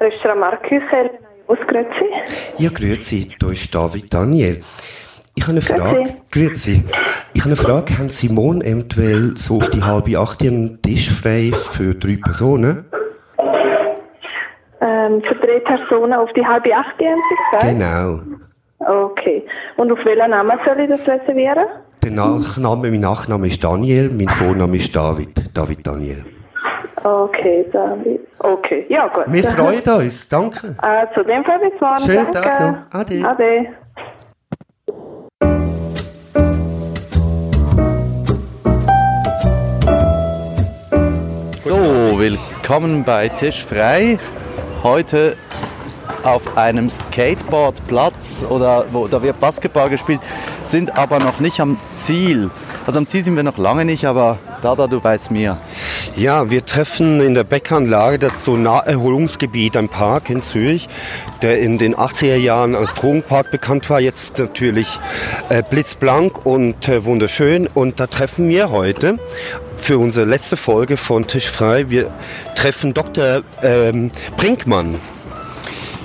Restaurant was grüezi? Ja, grüezi, da ist David Daniel. Ich habe eine Frage. Grüezi. Ich habe eine Frage. Haben Sie morgen eventuell so auf die halbe acht einen Tisch frei für drei Personen? Ähm, für drei Personen auf die halbe acht, haben Sie gesagt? Genau. Okay. Und auf welchen Namen soll ich das reservieren? Der Nachname, mein Nachname ist Daniel, mein Vorname ist David. David Daniel. Okay, David. Okay, ja gut. Wir freuen uns. Danke. Also, dem Fall bis morgen. Schönen Danke. Tag noch. Ade. Ade. So, willkommen bei Tisch frei. Heute auf einem Skateboardplatz oder wo da wird Basketball gespielt, sind aber noch nicht am Ziel. Also am Ziel sind wir noch lange nicht, aber Dada, du weißt mehr. Ja, wir treffen in der Beckanlage, das so ein Naherholungsgebiet, ein Park in Zürich, der in den 80er Jahren als Drogenpark bekannt war, jetzt natürlich äh, blitzblank und äh, wunderschön. Und da treffen wir heute für unsere letzte Folge von Tisch frei, wir treffen Dr. Ähm, Brinkmann.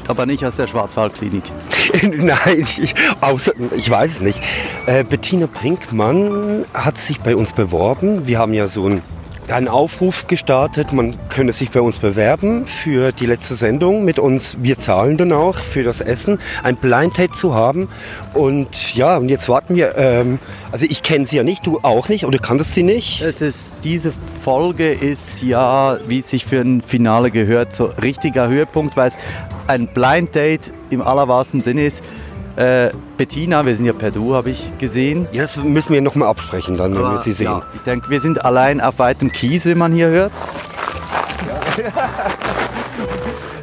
Aber nicht aus der Schwarzwaldklinik. Nein, ich, außer, ich weiß es nicht. Äh, Bettina Brinkmann hat sich bei uns beworben. Wir haben ja so ein einen Aufruf gestartet, man könne sich bei uns bewerben für die letzte Sendung mit uns. Wir zahlen dann auch für das Essen, ein Blind Date zu haben. Und ja, und jetzt warten wir. Ähm, also ich kenne sie ja nicht, du auch nicht oder kanntest sie nicht? Es ist, diese Folge ist ja, wie es sich für ein Finale gehört, so richtiger Höhepunkt, weil es ein Blind Date im allerwahrsten Sinne ist. Äh, Bettina, wir sind ja per Du, habe ich gesehen. Ja, das müssen wir nochmal absprechen dann, wenn wir sie sehen. Ja, ich denke, wir sind allein auf weitem Kies, wie man hier hört.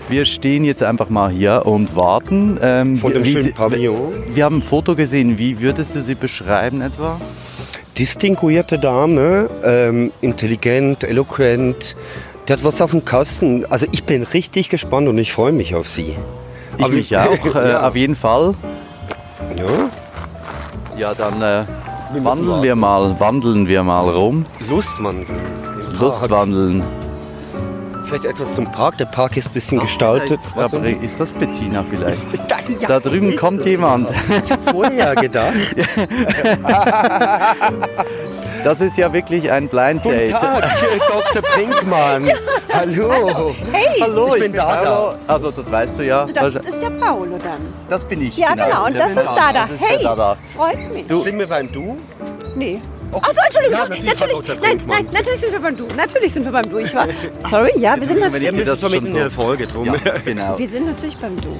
Wir stehen jetzt einfach mal hier und warten. Ähm, Vor dem wie schönen Pavillon. Wir haben ein Foto gesehen. Wie würdest du sie beschreiben etwa? Distinguierte Dame, ähm, intelligent, eloquent. Die hat was auf dem Kasten. Also ich bin richtig gespannt und ich freue mich auf sie. Ich Aber mich auch, äh, Ja. auf jeden Fall. Ja, Ja, dann äh, müssen wandeln wir mal, wandeln wir mal rum. Lustwandeln. Lustwandeln. Vielleicht etwas zum Park. Der Park ist ein bisschen gestaltet. Aber ist das Bettina vielleicht? Ja, Da drüben kommt jemand. Vorher gedacht. Das ist ja wirklich ein Blind Guten Date. Tag, Dr. Brinkmann. Hallo. Hey, Hallo, Ich bin Dada. Paolo. Also das weißt du ja. das ist der Paolo dann. Das bin ich. Ja, genau. Und Der das ist ich. Dada. Das ist Hey, Dada. freut mich. Du- Sind wir beim Du? Nee. Okay. Achso, Entschuldigung. Ja, natürlich, natürlich, nein, nein, natürlich sind wir beim Du. Natürlich sind wir beim Du. Ich war. Sorry, ja, wir sind natürlich, ich dir das so schon mitten so. in der Folge drum. Ja, genau. wir sind natürlich beim Du.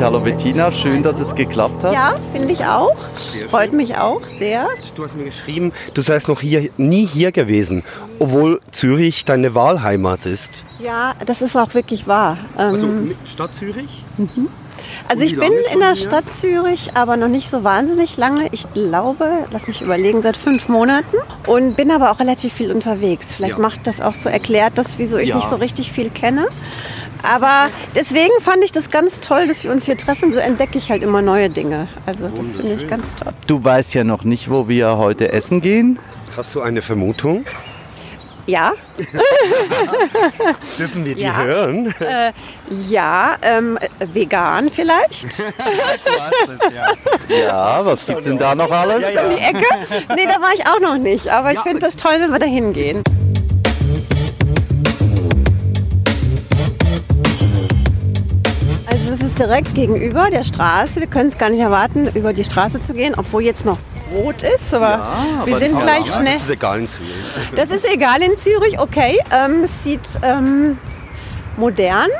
Hallo Bettina, schön, dass es geklappt hat. Ja, finde ich auch. Sehr Freut mich auch sehr. Du hast mir geschrieben, du seist noch hier, nie hier gewesen, obwohl Zürich deine Wahlheimat ist. Ja, das ist auch wirklich wahr. Ähm, Also Stadt Zürich? Also Und ich bin in der hier? Stadt Zürich, aber noch nicht so wahnsinnig lange. Ich glaube, lass mich überlegen, seit fünf Monaten und bin aber auch relativ viel unterwegs. Vielleicht Ja. macht das auch so erklärt, das, wieso ich Ja. nicht so richtig viel kenne. Aber deswegen fand ich das ganz toll, dass wir uns hier treffen. So entdecke ich halt immer neue Dinge. Also das finde ich ganz toll. Du weißt ja noch nicht, wo wir heute essen gehen. Hast du eine Vermutung? Ja, Dürfen wir die Ja. hören? ja, ähm, äh, vegan vielleicht. Ja, was gibt's denn da noch alles? um die Ecke. Nee, da war ich auch noch nicht. Aber ich finde das toll, wenn wir da hingehen. Das ist direkt gegenüber der Straße. Wir können es gar nicht erwarten, über die Straße zu gehen, obwohl jetzt noch rot ist. Aber aber wir sind die- gleich ja, schnell. Das ist egal in Zürich. Das ist egal in Zürich, okay. Ähm, es sieht ähm, modern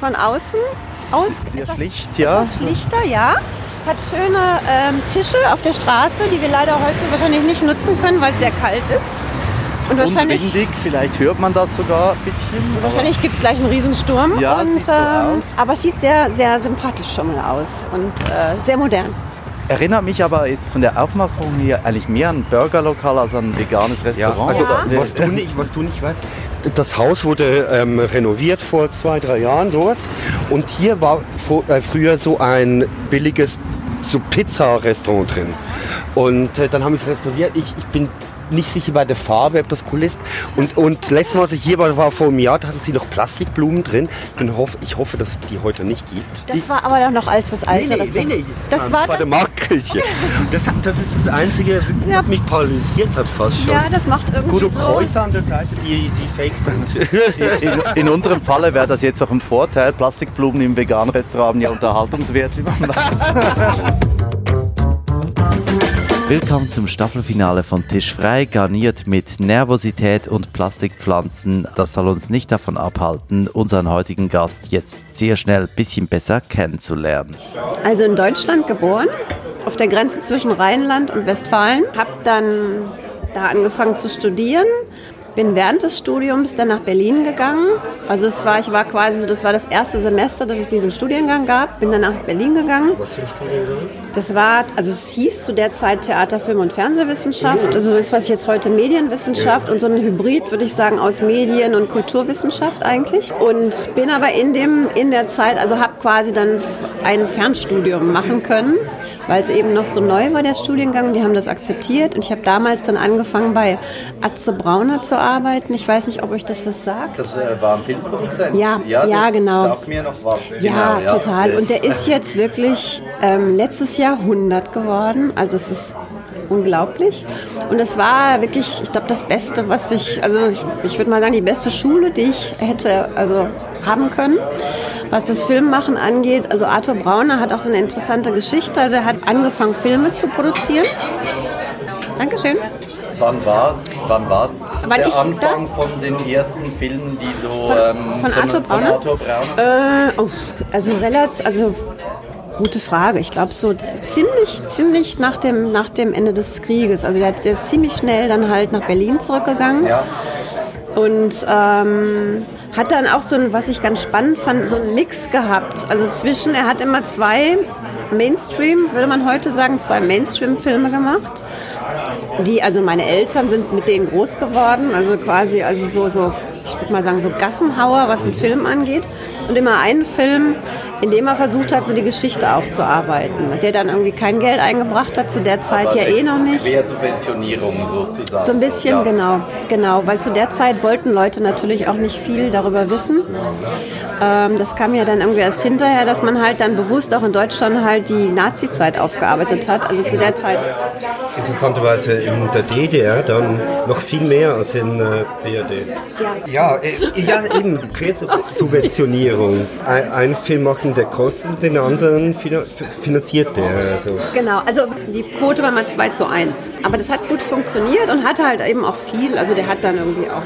von außen aus. Sehr schlicht, ja. schlichter, ja. Hat schöne ähm, Tische auf der Straße, die wir leider heute wahrscheinlich nicht nutzen können, weil es sehr kalt ist. Und Und wahrscheinlich, windig, vielleicht hört man das sogar ein bisschen. wahrscheinlich gibt es gleich einen Riesensturm. Ja, und, sieht so ähm, aus. Aber es sieht sehr, sehr sympathisch schon mal aus und äh, sehr modern. Erinnert mich aber jetzt von der Aufmachung hier eigentlich mehr an ein Burgerlokal als an ein veganes Ja, Restaurant. also oder? was, du nicht, was du nicht weißt, das Haus wurde ähm, renoviert vor zwei, drei Jahren, sowas. Und hier war vor, äh, früher so ein billiges so Pizza-Restaurant drin. Und äh, dann haben wir es restauriert. Ich, ich bin nicht sicher bei der Farbe, ob das cool ist. Und, und letztes Mal, als ich hier war, war vor einem Jahr, da hatten sie noch Plastikblumen drin. Ich hoffe, ich hoffe dass die heute nicht gibt. Das war aber noch als das alte Restaurant. Das Ähm, war bei der dann, Marktkirche. Das, das ist das Einzige, was Ja. mich paralysiert hat fast schon. ja, das macht irgendwie Gute so. Kräuter an der Seite, die, die fake sind. In, in unserem Falle wäre das jetzt auch ein Vorteil. Plastikblumen im veganen Restaurant haben ja Unterhaltungswert, wie man weiß. Willkommen zum Staffelfinale von Tisch frei, garniert mit Nervosität und Plastikpflanzen. Das soll uns nicht davon abhalten, unseren heutigen Gast jetzt sehr schnell ein bisschen besser kennenzulernen. Also in Deutschland geboren, auf der Grenze zwischen Rheinland und Westfalen. Hab dann da angefangen zu studieren. Bin während des Studiums dann nach Berlin gegangen. Also es war, ich war quasi so, das war das erste Semester, dass es diesen Studiengang gab. Bin dann nach Berlin gegangen. Was für ein Studiengang? Das war, also es hieß zu der Zeit Theater, Film und Fernsehwissenschaft. Also das, was jetzt heute Medienwissenschaft und so ein Hybrid, würde ich sagen, aus Medien- und Kulturwissenschaft eigentlich. Und bin aber in, dem, in der Zeit, also habe quasi dann ein Fernstudium machen können, weil es eben noch so neu war, der Studiengang. Die haben das akzeptiert. Und ich habe damals dann angefangen, bei Atze Brauner zu arbeiten. Ich weiß nicht, ob euch das was sagt. Das war ein Filmproduzent? Ja, ja, das genau. Sagt mir noch was. Ja, total. Und der ist jetzt wirklich ähm, letztes Jahr 100 geworden. Also es ist unglaublich. Und es war wirklich, ich glaube, das Beste, was ich, also ich, ich würde mal sagen, die beste Schule, die ich hätte also haben können. Was das Filmmachen angeht, also Arthur Brauner hat auch so eine interessante Geschichte. Also er hat angefangen, Filme zu produzieren. Dankeschön. Wann war, wann war Wann der Anfang von den ersten Filmen, die so Von- ähm, von Arthur Brauner? Von Arthur Brauner? Äh, oh, also relativ, also gute Frage. Ich glaube so ziemlich, ziemlich nach dem, nach dem Ende des Krieges. Also der ist ziemlich schnell dann halt nach Berlin zurückgegangen Ja. und ähm, hat dann auch so ein, was ich ganz spannend fand, so einen Mix gehabt. Also zwischen, er hat immer zwei Mainstream, würde man heute sagen, zwei Mainstream-Filme gemacht. Die, also meine Eltern sind mit denen groß geworden, also quasi, also so, so ich würde mal sagen, so Gassenhauer, was den Film angeht. Und immer einen Film, in dem er versucht hat, so die Geschichte aufzuarbeiten. Der dann irgendwie kein Geld eingebracht hat, zu der Zeit ja eh noch nicht. Quersubventionierung sozusagen. So ein bisschen, Ja. genau, genau, weil zu der Zeit wollten Leute natürlich auch nicht viel darüber wissen. Ähm, das kam ja dann irgendwie erst hinterher, dass man halt dann bewusst auch in Deutschland halt die Nazi-Zeit aufgearbeitet hat. Also zu der Zeit, Interessanterweise in der DDR dann noch viel mehr als in äh, BRD. Ja, äh, ja eben, Quersubventionierung. Ein, ein Film machen, der kostet, den anderen fina- finanziert der. Also. genau, also die Quote war mal 2 zu 1. Aber das hat gut funktioniert und hatte halt eben auch viel. Also der hat dann irgendwie auch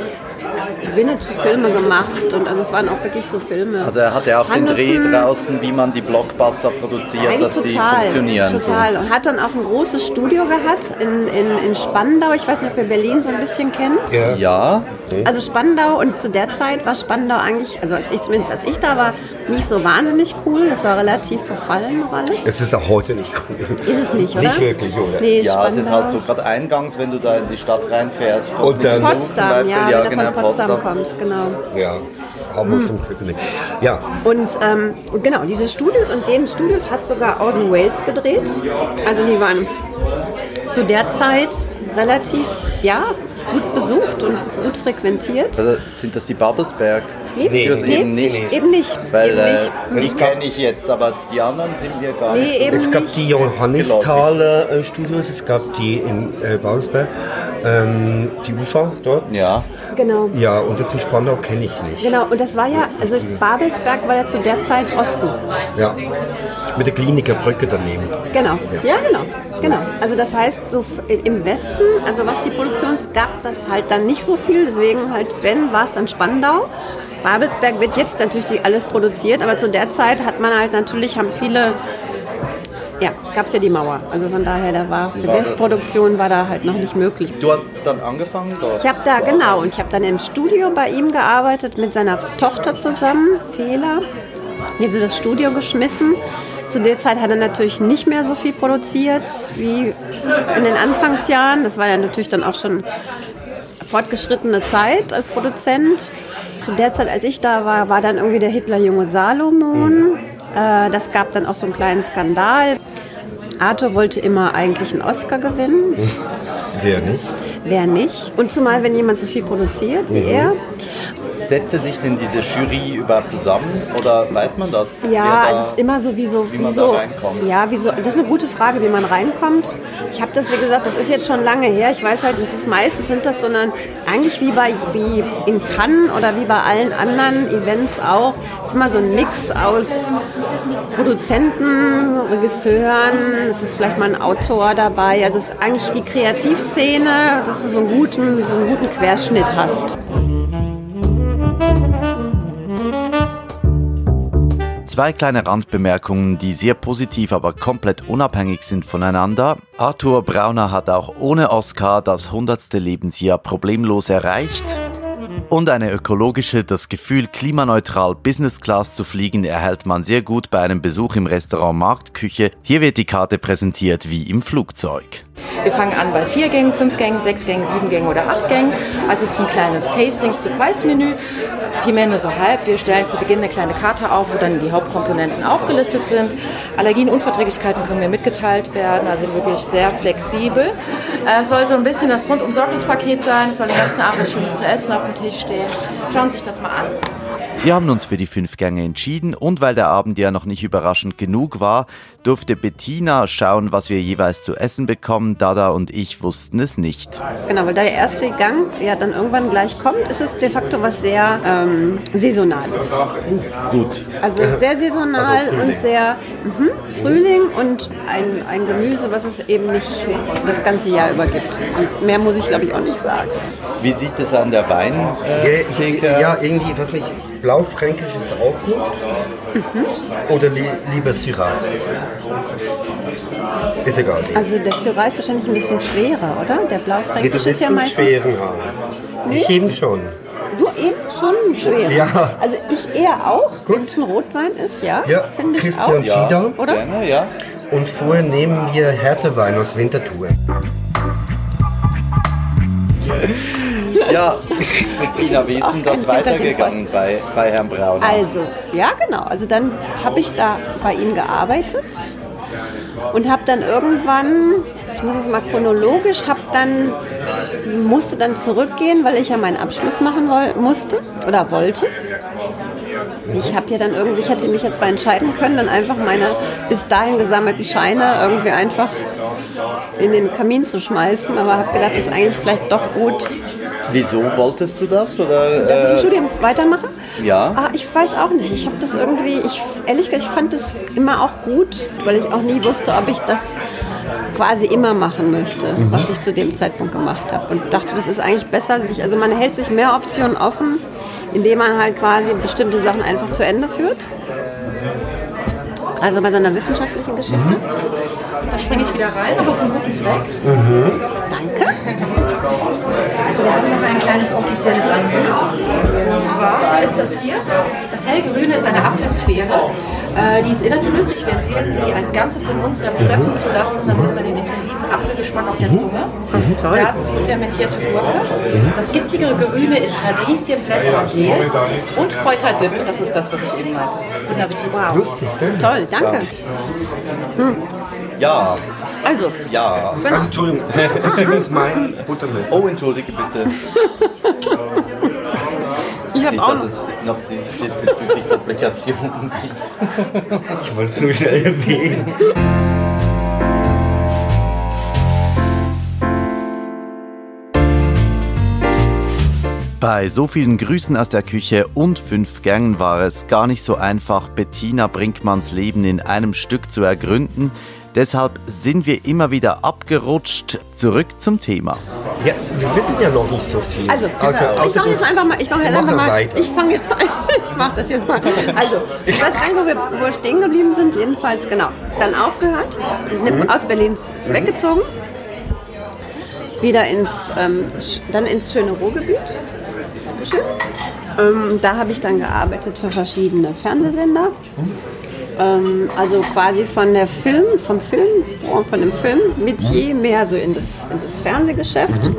Winnetou-Filme gemacht und also es waren auch wirklich so Filme. Also er hatte auch den Dreh draußen, wie man die Blockbuster produziert, dass sie total, funktionieren. total. Und hat dann auch ein großes Studio gehabt in, in, in Spandau. Ich weiß nicht, ob ihr Berlin so ein bisschen kennt. So. Ja, Also Spandau und zu der Zeit war Spandau eigentlich, also als ich zumindest als ich da war, nicht so wahnsinnig cool. Das war relativ verfallen noch alles. Es ist auch heute nicht cool. Ist es nicht, oder? Nicht wirklich, oder? Nee, ja es ist Spandau. halt so gerade eingangs, wenn du da in die Stadt reinfährst. von Und dann- Potsdam, Beispiel. ja, ja genau, von Potsdam kommst, genau. Ja, Hamburg vom Köpenick. Ja, Und ähm, genau, diese Studios und den Studios hat sogar Orson Welles gedreht. Also die waren zu der Zeit relativ, ja, gut besucht und gut frequentiert. Also sind das die Babelsberg? Studios nee, eben nicht. Eben nicht. Weil eben äh, nicht. die Es gab- kenne ich jetzt, aber die anderen sind mir gar Nee, nicht so. eben es gab nicht. die Johannisthaler äh, Studios, es gab die in äh, Babelsberg, ähm, die Ufer dort. Ja, Genau. Ja, und das in Spandau kenne ich nicht. Genau, und das war ja, also Babelsberg war ja zu der Zeit Osten. Ja, mit der Kliniker Brücke daneben. Genau. Ja, genau. Genau. Also das heißt, so im Westen, also was die Produktion gab, das halt dann nicht so viel. Deswegen halt, wenn, war es dann Spandau. Babelsberg wird jetzt natürlich alles produziert, aber zu der Zeit hat man halt natürlich, haben viele, ja, gab es ja die Mauer. Also von daher, da war, das? Westproduktion war da halt noch nicht möglich. du hast dann angefangen dort. Ich habe da, genau, und ich habe dann im Studio bei ihm gearbeitet, mit seiner Tochter zusammen. Die hat so das Studio geschmissen. Zu der Zeit hat er natürlich nicht mehr so viel produziert wie in den Anfangsjahren. Das war ja natürlich dann auch schon fortgeschrittene Zeit als Produzent. Zu der Zeit, als ich da war, war dann irgendwie der Hitlerjunge Salomon. Äh, das gab dann auch so einen kleinen Skandal. Arthur wollte immer eigentlich einen Oscar gewinnen. Wer nicht? Wer nicht? Und zumal, wenn jemand so viel produziert wie er. Setzte sich denn diese Jury überhaupt zusammen oder weiß man das? Ja, da- also es ist immer so, wie so, wie wie man so da reinkommt. ja, wie so, das ist eine gute Frage, wie man reinkommt. Ich habe das, wie gesagt, das ist jetzt schon lange her. Ich weiß halt, das ist meistens sind das so eine, eigentlich wie bei wie in Cannes oder wie bei allen anderen Events auch, ist immer so ein Mix aus Produzenten, Regisseuren, es ist vielleicht mal ein Autor dabei. Also es ist eigentlich die Kreativszene, dass du so einen guten, so einen guten Querschnitt hast. Zwei kleine Randbemerkungen, die sehr positiv, aber komplett unabhängig sind voneinander. Arthur Brauner hat auch ohne Oscar das 100. Lebensjahr problemlos erreicht. Und eine ökologische, das Gefühl, klimaneutral Business Class zu fliegen, erhält man sehr gut bei einem Besuch im Restaurant Marktküche. Hier wird die Karte präsentiert wie im Flugzeug. Wir fangen an bei vier Gängen, fünf Gängen, sechs Gängen, sieben Gängen oder acht Gängen. Also es ist ein kleines Tasting-Surprise-Menü. Vielmehr nur so halb. Wir stellen zu Beginn eine kleine Karte auf, wo dann die Hauptkomponenten aufgelistet sind. Allergien, Unverträglichkeiten können mir mitgeteilt werden, also wirklich sehr flexibel. Äh, Es soll so ein bisschen das Rundum-Sorgungspaket sein. Es soll den ganzen Abend Schönes zu essen auf dem Tisch stehen. Schauen Sie sich das mal an. Wir haben uns für die fünf Gänge entschieden und weil der Abend ja noch nicht überraschend genug war, durfte Bettina schauen, was wir jeweils zu essen bekommen. Dada und ich wussten es nicht. Genau, weil der erste Gang ja dann irgendwann gleich kommt, ist es de facto was sehr ähm, Saisonales. Gut. Also sehr saisonal und sehr mhm, Frühling und ein, ein Gemüse, was es eben nicht das ganze Jahr über gibt. Und mehr muss ich glaube ich auch nicht sagen. Wie sieht es an der Wein? Ja, ich, ja, irgendwie, ich weiß nicht, Blaufränkisch ist auch gut. Oder li lieber Syrah? Ist egal. Also der Syrah ist wahrscheinlich ein bisschen schwerer, oder? Der Nee, du Blaufränkisch willst ist ja meistens... schweren haben. Ich eben schon. Du eben schon schwerer. Ja. Also ich eher auch, wenn es ein Rotwein ist, ja. Ja, finde ich Christian auch. Schieder. Oder? Gerne, ja. Und vorher nehmen wir Härtewein aus Winterthur. Ja, Bettina, wie ist denn das weitergegangen bei, bei Herrn Brauner? Also, ja genau. Also dann habe ich da bei ihm gearbeitet und habe dann irgendwann, ich muss es mal chronologisch, habe dann musste dann zurückgehen, weil ich ja meinen Abschluss machen musste oder wollte. Ich habe ja dann irgendwie, ich hätte mich ja zwar entscheiden können, dann einfach meine bis dahin gesammelten Scheine irgendwie einfach in den Kamin zu schmeißen, aber habe gedacht, das ist eigentlich vielleicht doch gut, Wieso wolltest du das? Oder, dass ich ein äh, Studium weitermache? Ja. Ah, ich weiß auch nicht. Ich habe das irgendwie, ich, ehrlich gesagt, ich fand das immer auch gut, weil ich auch nie wusste, ob ich das quasi immer machen möchte, was ich zu dem Zeitpunkt gemacht habe. Und dachte, das ist eigentlich besser, sich, also man hält sich mehr Optionen offen, indem man halt quasi bestimmte Sachen einfach zu Ende führt. Also bei so einer wissenschaftlichen Geschichte. Da springe ich wieder rein, aber für einen guten Zweck. Danke. Wir haben noch ein kleines offizielles Angebot. Und zwar ist das hier, das hellgrüne ist eine Apfelsphäre. Äh, die ist innen flüssig. Wir empfehlen die als Ganzes in uns schleppen zu lassen, damit man den intensiven Apfelgeschmack auf der Zunge. Dazu fermentierte Gurke. Das giftigere Grüne ist Radieschenblätter und Mehl. Und Kräuterdip, das ist das, was ich eben meinte. Guten Appetit. Lustig, ne? Toll, danke. Ja, Also, ja. Also, Entschuldigung, das ist übrigens mein Buttermesser. Oh, entschuldige bitte. ich habe auch dass es noch dies- diesbezüglich Komplikationen gibt. Ich wollte es nur schnell erwähnen. Bei so vielen Grüßen aus der Küche und fünf Gängen war es gar nicht so einfach, Bettina Brinkmanns Leben in einem Stück zu ergründen. Deshalb sind wir immer wieder abgerutscht. Zurück zum Thema. Ja, wir wissen ja noch nicht so viel. Also, Außer- ich mache jetzt einfach mal, ich mache jetzt einfach mal, weiter. ich fange jetzt mal, ich mache das jetzt mal. Also, ich weiß gar nicht, wo wir, wo wir stehen geblieben sind, jedenfalls, genau. Dann aufgehört, Mhm. aus Berlins weggezogen, wieder ins, ähm, dann ins schöne Ruhrgebiet. Dankeschön. Ähm, da habe ich dann gearbeitet für verschiedene Fernsehsender. Ähm, also quasi von der Film, vom Film, von dem Film Metier mehr so in das, in das Fernsehgeschäft.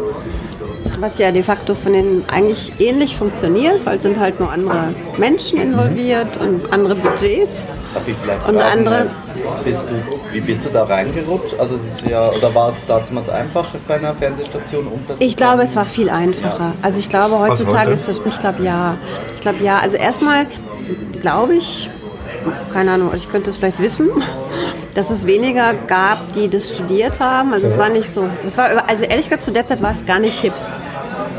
was ja de facto von denen eigentlich ähnlich funktioniert, weil es sind halt nur andere Menschen involviert und andere Budgets. Darf ich vielleicht Und fragen, andere- äh, bist du, wie bist du da reingerutscht? Also es ist ja, oder war es damals einfach bei einer Fernsehstation unterzukommen? Ich glaube, es war viel einfacher. Also ich glaube, heutzutage heute? ist das, ich glaube ja. Ich glaube ja. Also erstmal glaube ich, keine Ahnung, ich könnte es vielleicht wissen, dass es weniger gab, die das studiert haben. Also es war nicht so, es war, also ehrlich gesagt, zu der Zeit war es gar nicht hip.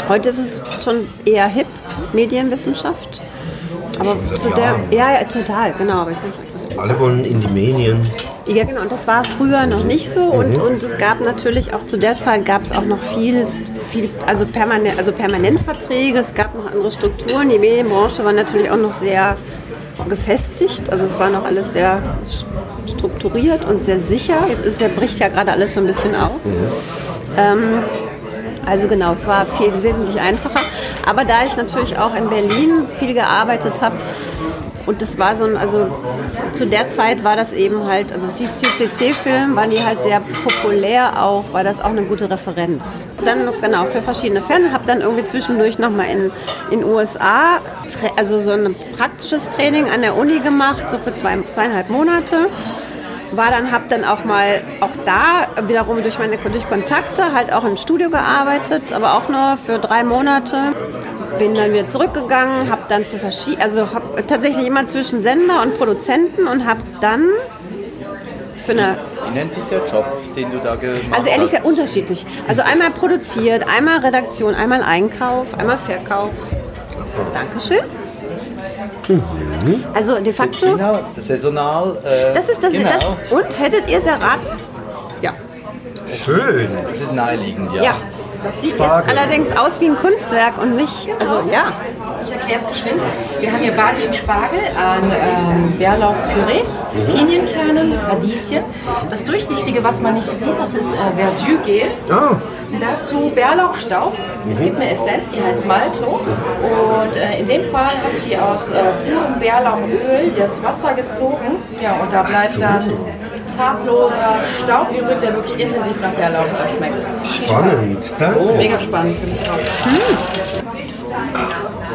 Heute ist es schon eher hip, Medienwissenschaft. Aber zu der, Jahren. ja, ja, total, genau. Alle wollen in die Medien. Ja, genau. Und das war früher noch nicht so. Und, und es gab natürlich auch zu der Zeit gab es auch noch viel, viel also, permanent, also Permanentverträge. Es gab noch andere Strukturen. Die Medienbranche war natürlich auch noch sehr gefestigt. Also es war noch alles sehr strukturiert und sehr sicher. Jetzt ist ja, bricht ja gerade alles so ein bisschen auf. Ähm, also genau, es war viel wesentlich einfacher. Aber da ich natürlich auch in Berlin viel gearbeitet habe, und das war so ein, also zu der Zeit war das eben halt, also es hieß CCC-Film, waren die halt sehr populär auch, war das auch eine gute Referenz. Dann genau, für verschiedene Fans, habe dann irgendwie zwischendurch nochmal in in USA, also so ein praktisches Training an der Uni gemacht, so für zwei, zweieinhalb Monate war dann, habe dann auch mal, auch da wiederum durch meine durch Kontakte halt auch im Studio gearbeitet, aber auch nur für drei Monate. Bin dann wieder zurückgegangen, habe dann für verschiedene, also habe tatsächlich immer zwischen Sender und Produzenten und habe dann für eine Wie nennt sich der Job, den du da gemacht also ehrlich hast? gesagt unterschiedlich. Also einmal produziert, einmal Redaktion, einmal Einkauf, einmal Verkauf. Dankeschön. Also de facto, Genau, das saisonal. Äh, das ist das, genau. das. Und hättet ihr es erraten? Ja. Schön. Das ist naheliegend, ja. Ja. Das sieht Spargel. jetzt allerdings aus wie ein Kunstwerk und nicht, also ja. Ich erkläre es geschwind. Wir haben hier badischen Spargel, ein ähm, Bärlauchpüree, Pinienkernen, Radieschen. Das Durchsichtige, was man nicht sieht, das ist äh, Verjus-Gel. Ah, Dazu Bärlauchstaub. Es gibt eine Essenz, die heißt Malto. Und äh, in dem Fall hat sie aus äh, purem Bärlauchöl das Wasser gezogen. Ja, und da bleibt so. dann farbloser Staub übrig, der wirklich intensiv nach Bärlauch äh, schmeckt. Spannend. Danke. Mega spannend für mich auch.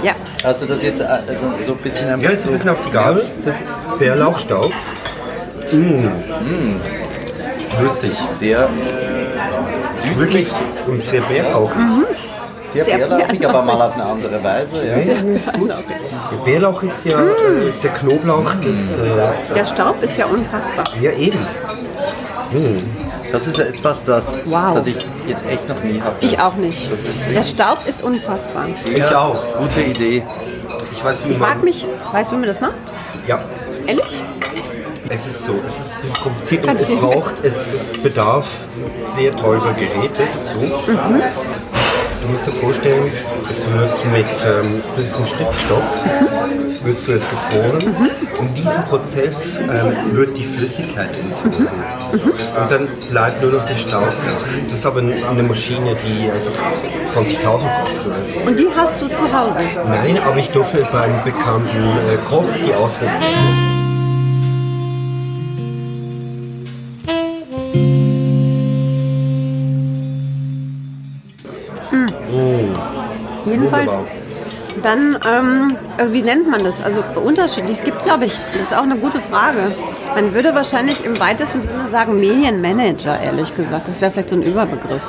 Ja. Hast du das jetzt äh, also so ein bisschen Ja, jetzt ein bisschen auf die Gabel. Das Bärlauchstaub. Mmh. Lustig. sehr süßlich, Wirklich und sehr bärlauch. Sehr, Sehr bärlauchig, bärlauchig. aber mal auf eine andere Weise. Ja. Der Bärlauch ist ja äh, der Knoblauch des. Äh, Der Staub ist ja unfassbar. ja, eben. Das ist ja etwas, das, Wow. das ich jetzt echt noch nie hatte. Ich auch nicht. Ist Der Staub ist unfassbar. sehr Ich auch. Gute Idee. Ich weiß, wie Ich frage man. mich, weißt du, wie man das macht? Ja, Ehrlich? es ist so. Es ist ein bisschen kompliziert und es braucht, es, es bedarf sehr teurer Geräte dazu. Du musst dir vorstellen, es wird mit ähm, flüssigem Stickstoff wird zuerst gefroren. In diesem Prozess ähm, wird die Flüssigkeit entzogen. Und dann bleibt nur noch der Staub. Das ist aber eine Maschine, die einfach 20.000 kostet oder so. Und die hast du zu Hause. Nein, aber ich durfte beim bekannten äh, Koch die ausprobieren. Jedenfalls. Wunderbar. Dann, ähm, äh, wie nennt man das? Also unterschiedlich. Es gibt, glaube ich, das ist auch eine gute Frage. Man würde wahrscheinlich im weitesten Sinne sagen Medienmanager, ehrlich gesagt. Das wäre vielleicht so ein Überbegriff.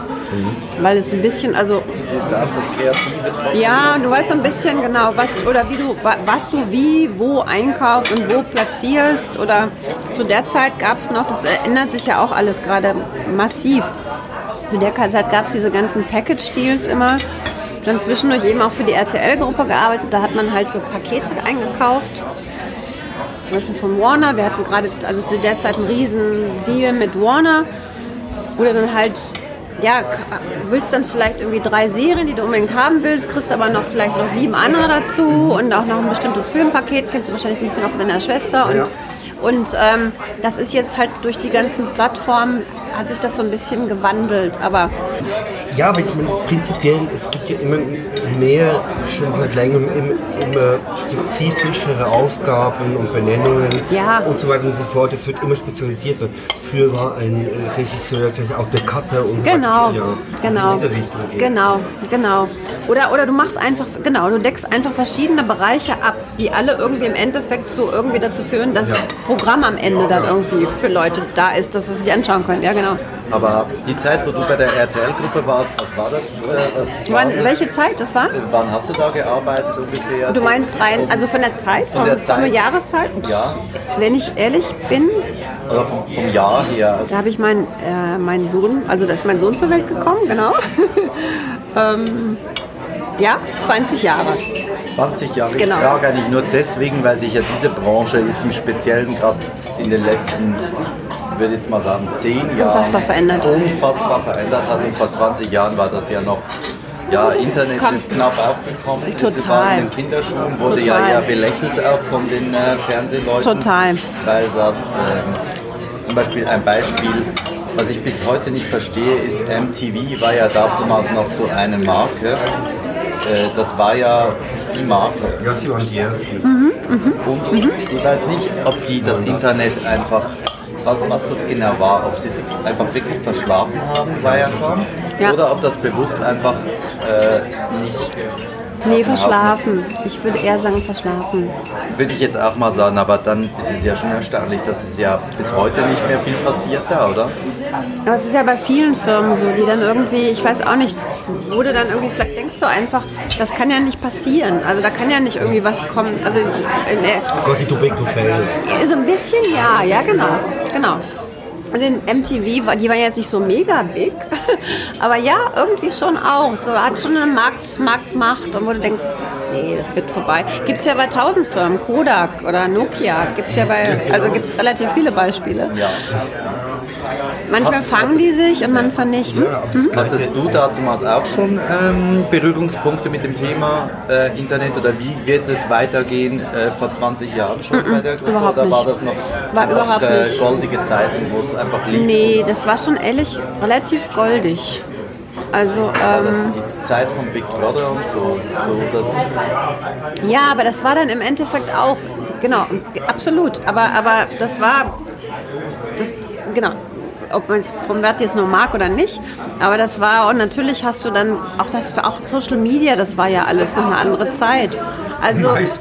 Weil es ein bisschen, also Darf das Kreative Ja, du weißt so ein bisschen genau, was oder wie du wa- was du wie wo einkaufst und wo platzierst oder zu der Zeit gab es noch, das ändert sich ja auch alles gerade massiv. Zu der Zeit gab es diese ganzen Package-Deals immer. Dann zwischendurch eben auch für die RTL-Gruppe gearbeitet. Da hat man halt so Pakete eingekauft. Zum Beispiel von Warner. Wir hatten gerade, also zu der Zeit einen riesen Deal mit Warner. Oder dann halt, ja, willst dann vielleicht irgendwie drei Serien, die du unbedingt haben willst, kriegst aber noch vielleicht noch sieben andere dazu und auch noch ein bestimmtes Filmpaket, kennst du wahrscheinlich ein bisschen auch von deiner Schwester. Und, und ähm, das ist jetzt halt durch die ganzen Plattformen, hat sich das so ein bisschen gewandelt. Aber Ja, aber ich meine, prinzipiell, es gibt ja immer mehr, schon seit längerem, immer, spezifischere Aufgaben und Benennungen Ja. und so weiter und so fort. Es wird immer spezialisierter. Früher war ein äh, Regisseur vielleicht auch der Cutter und so Genau, weiter. Ja, genau, Also in diese Richtung geht's. genau, genau. Oder, oder du machst einfach, genau, du deckst einfach verschiedene Bereiche ab, die alle irgendwie im Endeffekt so irgendwie dazu führen, dass Ja. das Programm am Ende dann irgendwie für Leute da ist, das was sie sich anschauen können. Ja, genau. Aber die Zeit, wo du bei der RTL-Gruppe warst, was war das? Äh, was Wann, war welche Zeit das war? das? Wann hast du da gearbeitet ungefähr? Du meinst rein, also von der Zeit, Von vom, der von Zeit. der Jahreszeit? Ja, Wenn ich ehrlich bin, oder vom, vom Jahr her. Da habe ich meinen äh, meinen Sohn, also da ist mein Sohn zur Welt gekommen, genau. ähm, ja, 20 Jahre. 20 Jahre. Genau. Ich frage eigentlich nur deswegen, weil sich ja diese Branche jetzt im Speziellen gerade in den letzten, würde jetzt mal sagen, 10 Jahren Unfassbar verändert. unfassbar verändert hat. Und vor 20 Jahren war das ja noch, ja, Internet Komm. ist knapp aufgekommen. Total. war in den Kinderschuhen, wurde ja Total. eher belächelt auch von den äh, Fernsehleuten. Total. Weil das ähm, zum Beispiel ein Beispiel, was ich bis heute nicht verstehe, ist MTV war ja damals noch so eine Marke. Äh, das war ja die Marke. Ja, sie waren die Ersten. Und ich weiß nicht, ob die das Internet einfach, was- das genau war, ob sie es einfach wirklich verschlafen haben, Viacom, Ja. oder ob das bewusst einfach äh, nicht, Nee, verschlafen. Ich würde eher sagen verschlafen. würde ich jetzt auch mal sagen, aber dann ist es ja schon erstaunlich, dass es ja bis heute nicht mehr viel passiert da, oder? Aber es ist ja bei vielen Firmen so, die dann irgendwie, ich weiß auch nicht, wurde dann irgendwie, vielleicht denkst du einfach, das kann ja nicht passieren. Also da kann ja nicht irgendwie was kommen. Also Quasi too big to fail. so ein bisschen ja, ja genau, genau. Und in MTV, die war jetzt nicht so mega big, aber ja, irgendwie schon auch. So hat schon eine Markt, Marktmacht und wo du denkst, nee, das wird vorbei. Gibt es ja bei tausend Firmen, Kodak oder Nokia, gibt es ja bei, also gibt es relativ viele Beispiele. Ja. Manchmal fangen die sich und manchmal nicht. Hm? Hattest du damals auch schon ähm, Berührungspunkte mit dem Thema äh, Internet oder wie wird es weitergehen äh, vor 20 Jahren schon bei der Gruppe? überhaupt oder war das noch War überhaupt äh, goldige Zeiten, wo es einfach lief? Nee, das war schon ehrlich relativ goldig. Also, ähm, die Zeit von Big Brother und so, so das ja, aber das war dann im Endeffekt auch, genau, absolut. Aber, aber das war, das, genau, ob man es vom Wert jetzt noch mag oder nicht, aber das war, und natürlich hast du dann, auch das auch Social Media, das war ja alles noch eine andere Zeit. Also, MySpace.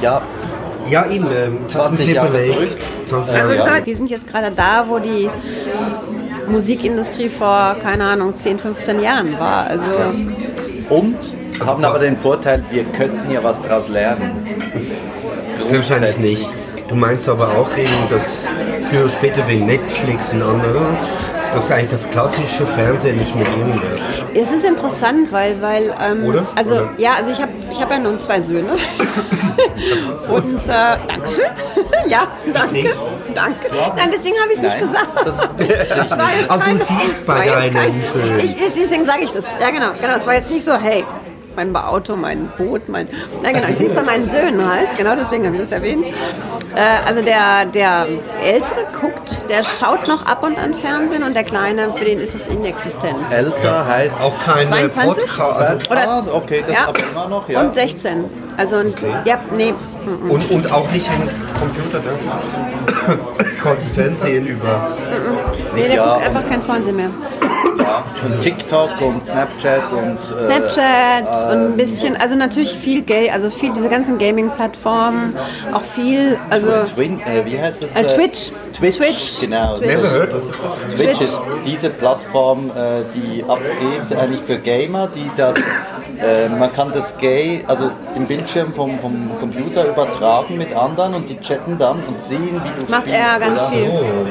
ja Ja, eben. Ähm, 20 Justin Jahre zurück. 20 also Jahre wir sind jetzt gerade da, wo die Musikindustrie vor, keine Ahnung, 10, 15 Jahren war. Also, und haben aber den Vorteil, wir könnten ja was daraus lernen. Selbstverständlich nicht. Du meinst aber auch eben, dass früher oder später wegen Netflix und anderen, dass eigentlich das klassische Fernsehen nicht mehr geben wird. Es ist interessant, weil, weil ähm, Oder? also Oder? ja, also ich habe ich hab ja nun zwei Söhne. Und äh, Dankeschön. ja, danke. Danke. Nein, deswegen habe ich es nicht gesagt. das. Das war jetzt Aber du siehst bei deinen Söhnen. Ich, ich, deswegen sage ich das. Ja, genau. genau. Das war jetzt nicht so, hey, mein Auto, mein Boot, mein. Ja, genau. Ich sehe es bei meinen Söhnen halt. Genau deswegen habe ich das erwähnt. Äh, also der, der Ältere guckt, der schaut noch ab und an Fernsehen und der Kleine, für den ist es inexistent. Älter heißt Auch keine 22? Podcast. Also, Oder- ah, okay, das Ja. aber immer noch, ja. Und 16. Also, ein- ja, nee. und, und auch nicht wegen Computer, dann quasi Fernsehen über. Nee, der Ja, guckt einfach kein Fernsehen mehr. ja, TikTok und Snapchat und äh, Snapchat und ein bisschen, also natürlich viel Gay, also viel diese ganzen Gaming-Plattformen, auch viel, also Twin, äh, wie heißt das? Äh, Twitch. Twitch, Twitch. genau. Twitch. Never heard, was ist das? Twitch Twitch. ist diese Plattform, äh, die abgeht eigentlich für Gamer, die das, äh, man kann das Gay, also den Bildschirm vom, vom Computer übertragen mit anderen und die chatten dann und sehen, wie du macht spielst. er ganz oder? viel.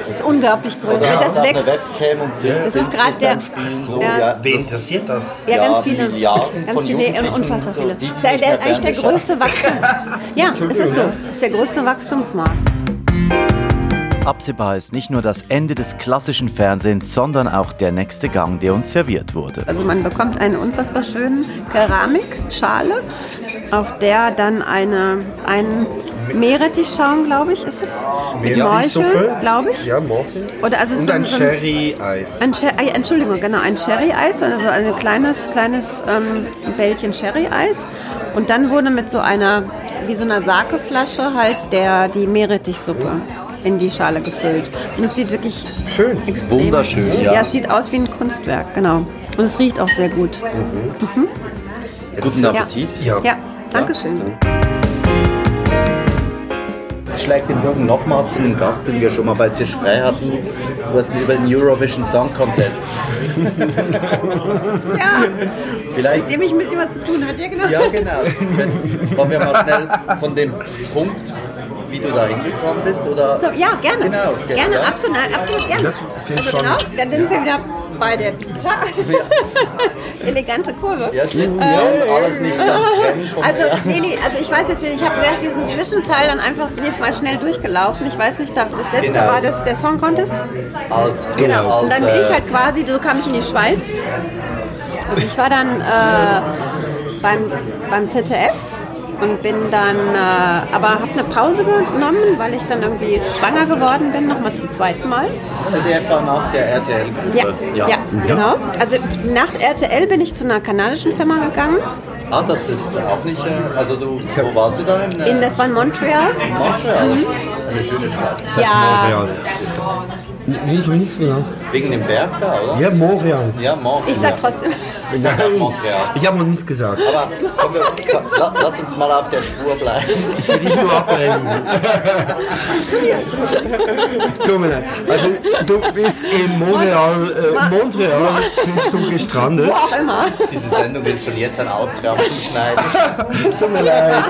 Ist unglaublich groß. Oder das wächst. eine Webcam und filmt Das ist grad der- so. Ja, Ja, Wen das- interessiert das? Ja, ganz Ja, viele. Milliarden Ganz viele, unfassbar so, viele. die, die ist ja eigentlich der größte Wachstum. Ja, es ist so. Es ist der größte Wachstumsmarkt. Absehbar ist nicht nur das Ende des klassischen Fernsehens, sondern auch der nächste Gang, der uns serviert wurde. Also man bekommt eine unfassbar schöne Keramikschale, auf der dann eine, ein Meerrettichschaum, glaube ich, ist es. Mit Meerrettichsuppe? Morcheln, glaube ich. Ja. Oder also Und so, ein so Sherry-Eis. Ein Sher äh, Entschuldigung, genau, ein Sherry-Eis, also ein kleines, kleines ähm, Bällchen Sherry-Eis. Und dann wurde mit so einer, wie so einer Sakeflasche halt der, die Meerrettichsuppe in die Schale gefüllt. Und es sieht wirklich Schön. extrem... Wunderschön, ja. ja. es sieht aus wie ein Kunstwerk, genau. Und es riecht auch sehr gut. Guten Appetit. Ja. Ja, danke schön. Ich schläge den Bogen nochmals zu einem Gast, den wir schon mal bei Tisch frei hatten. Du hast über den Eurovision Song Contest. Ja, Vielleicht mit dem ich ein bisschen was zu tun hat, ja genau. Ja, genau. Wollen wir mal schnell von dem Punkt, wie du da hingekommen bist, oder? So, ja, gerne. Genau, gerne, gerne, ja. absolut, nein, absolut gerne. Das also schon- genau, dann sind wir wieder bei der Vita. Elegante Kurve. Ja, es lässt sich ja alles nicht ganz trennen vom Also, nee, nee, also ich weiß jetzt nicht, ich habe gleich diesen Zwischenteil dann einfach, bin jetzt mal schnell durchgelaufen. Ich weiß nicht, das letzte Genau. war das der Song Contest. Als, Genau. als, Und dann bin äh, ich halt quasi, so kam ich in die Schweiz. Also ich war dann äh, beim, beim ZDF und bin dann, äh, aber habe eine Pause genommen, weil ich dann irgendwie schwanger geworden bin, nochmal zum zweiten Mal. ZDF war nach der RTL-Gruppe. Ja, ja, genau. Also nach RTL bin ich zu einer kanadischen Firma gegangen. Ah, das ist auch nicht, äh, also du, wo warst du da? In, äh, In, das war in Montreal. Montreal. Eine schöne Stadt. Ja, Montreal. Nee, ich will nichts mehr. Wegen dem Berg da, oder? Ja, Montreal. Ja, Montreal. ich sag trotzdem. Ich sag auch Montreal. Ich habe noch nichts gesagt. Aber komm, wir, la, lass uns mal auf der Spur bleiben. Ich will dich nur ablenken. Tut mir leid. Also, du bist in Montreal, äh, Montreal bist du gestrandet. Wo auch immer. Diese Sendung ist von jetzt ein Albtraum zum Schneiden. Tut mir leid.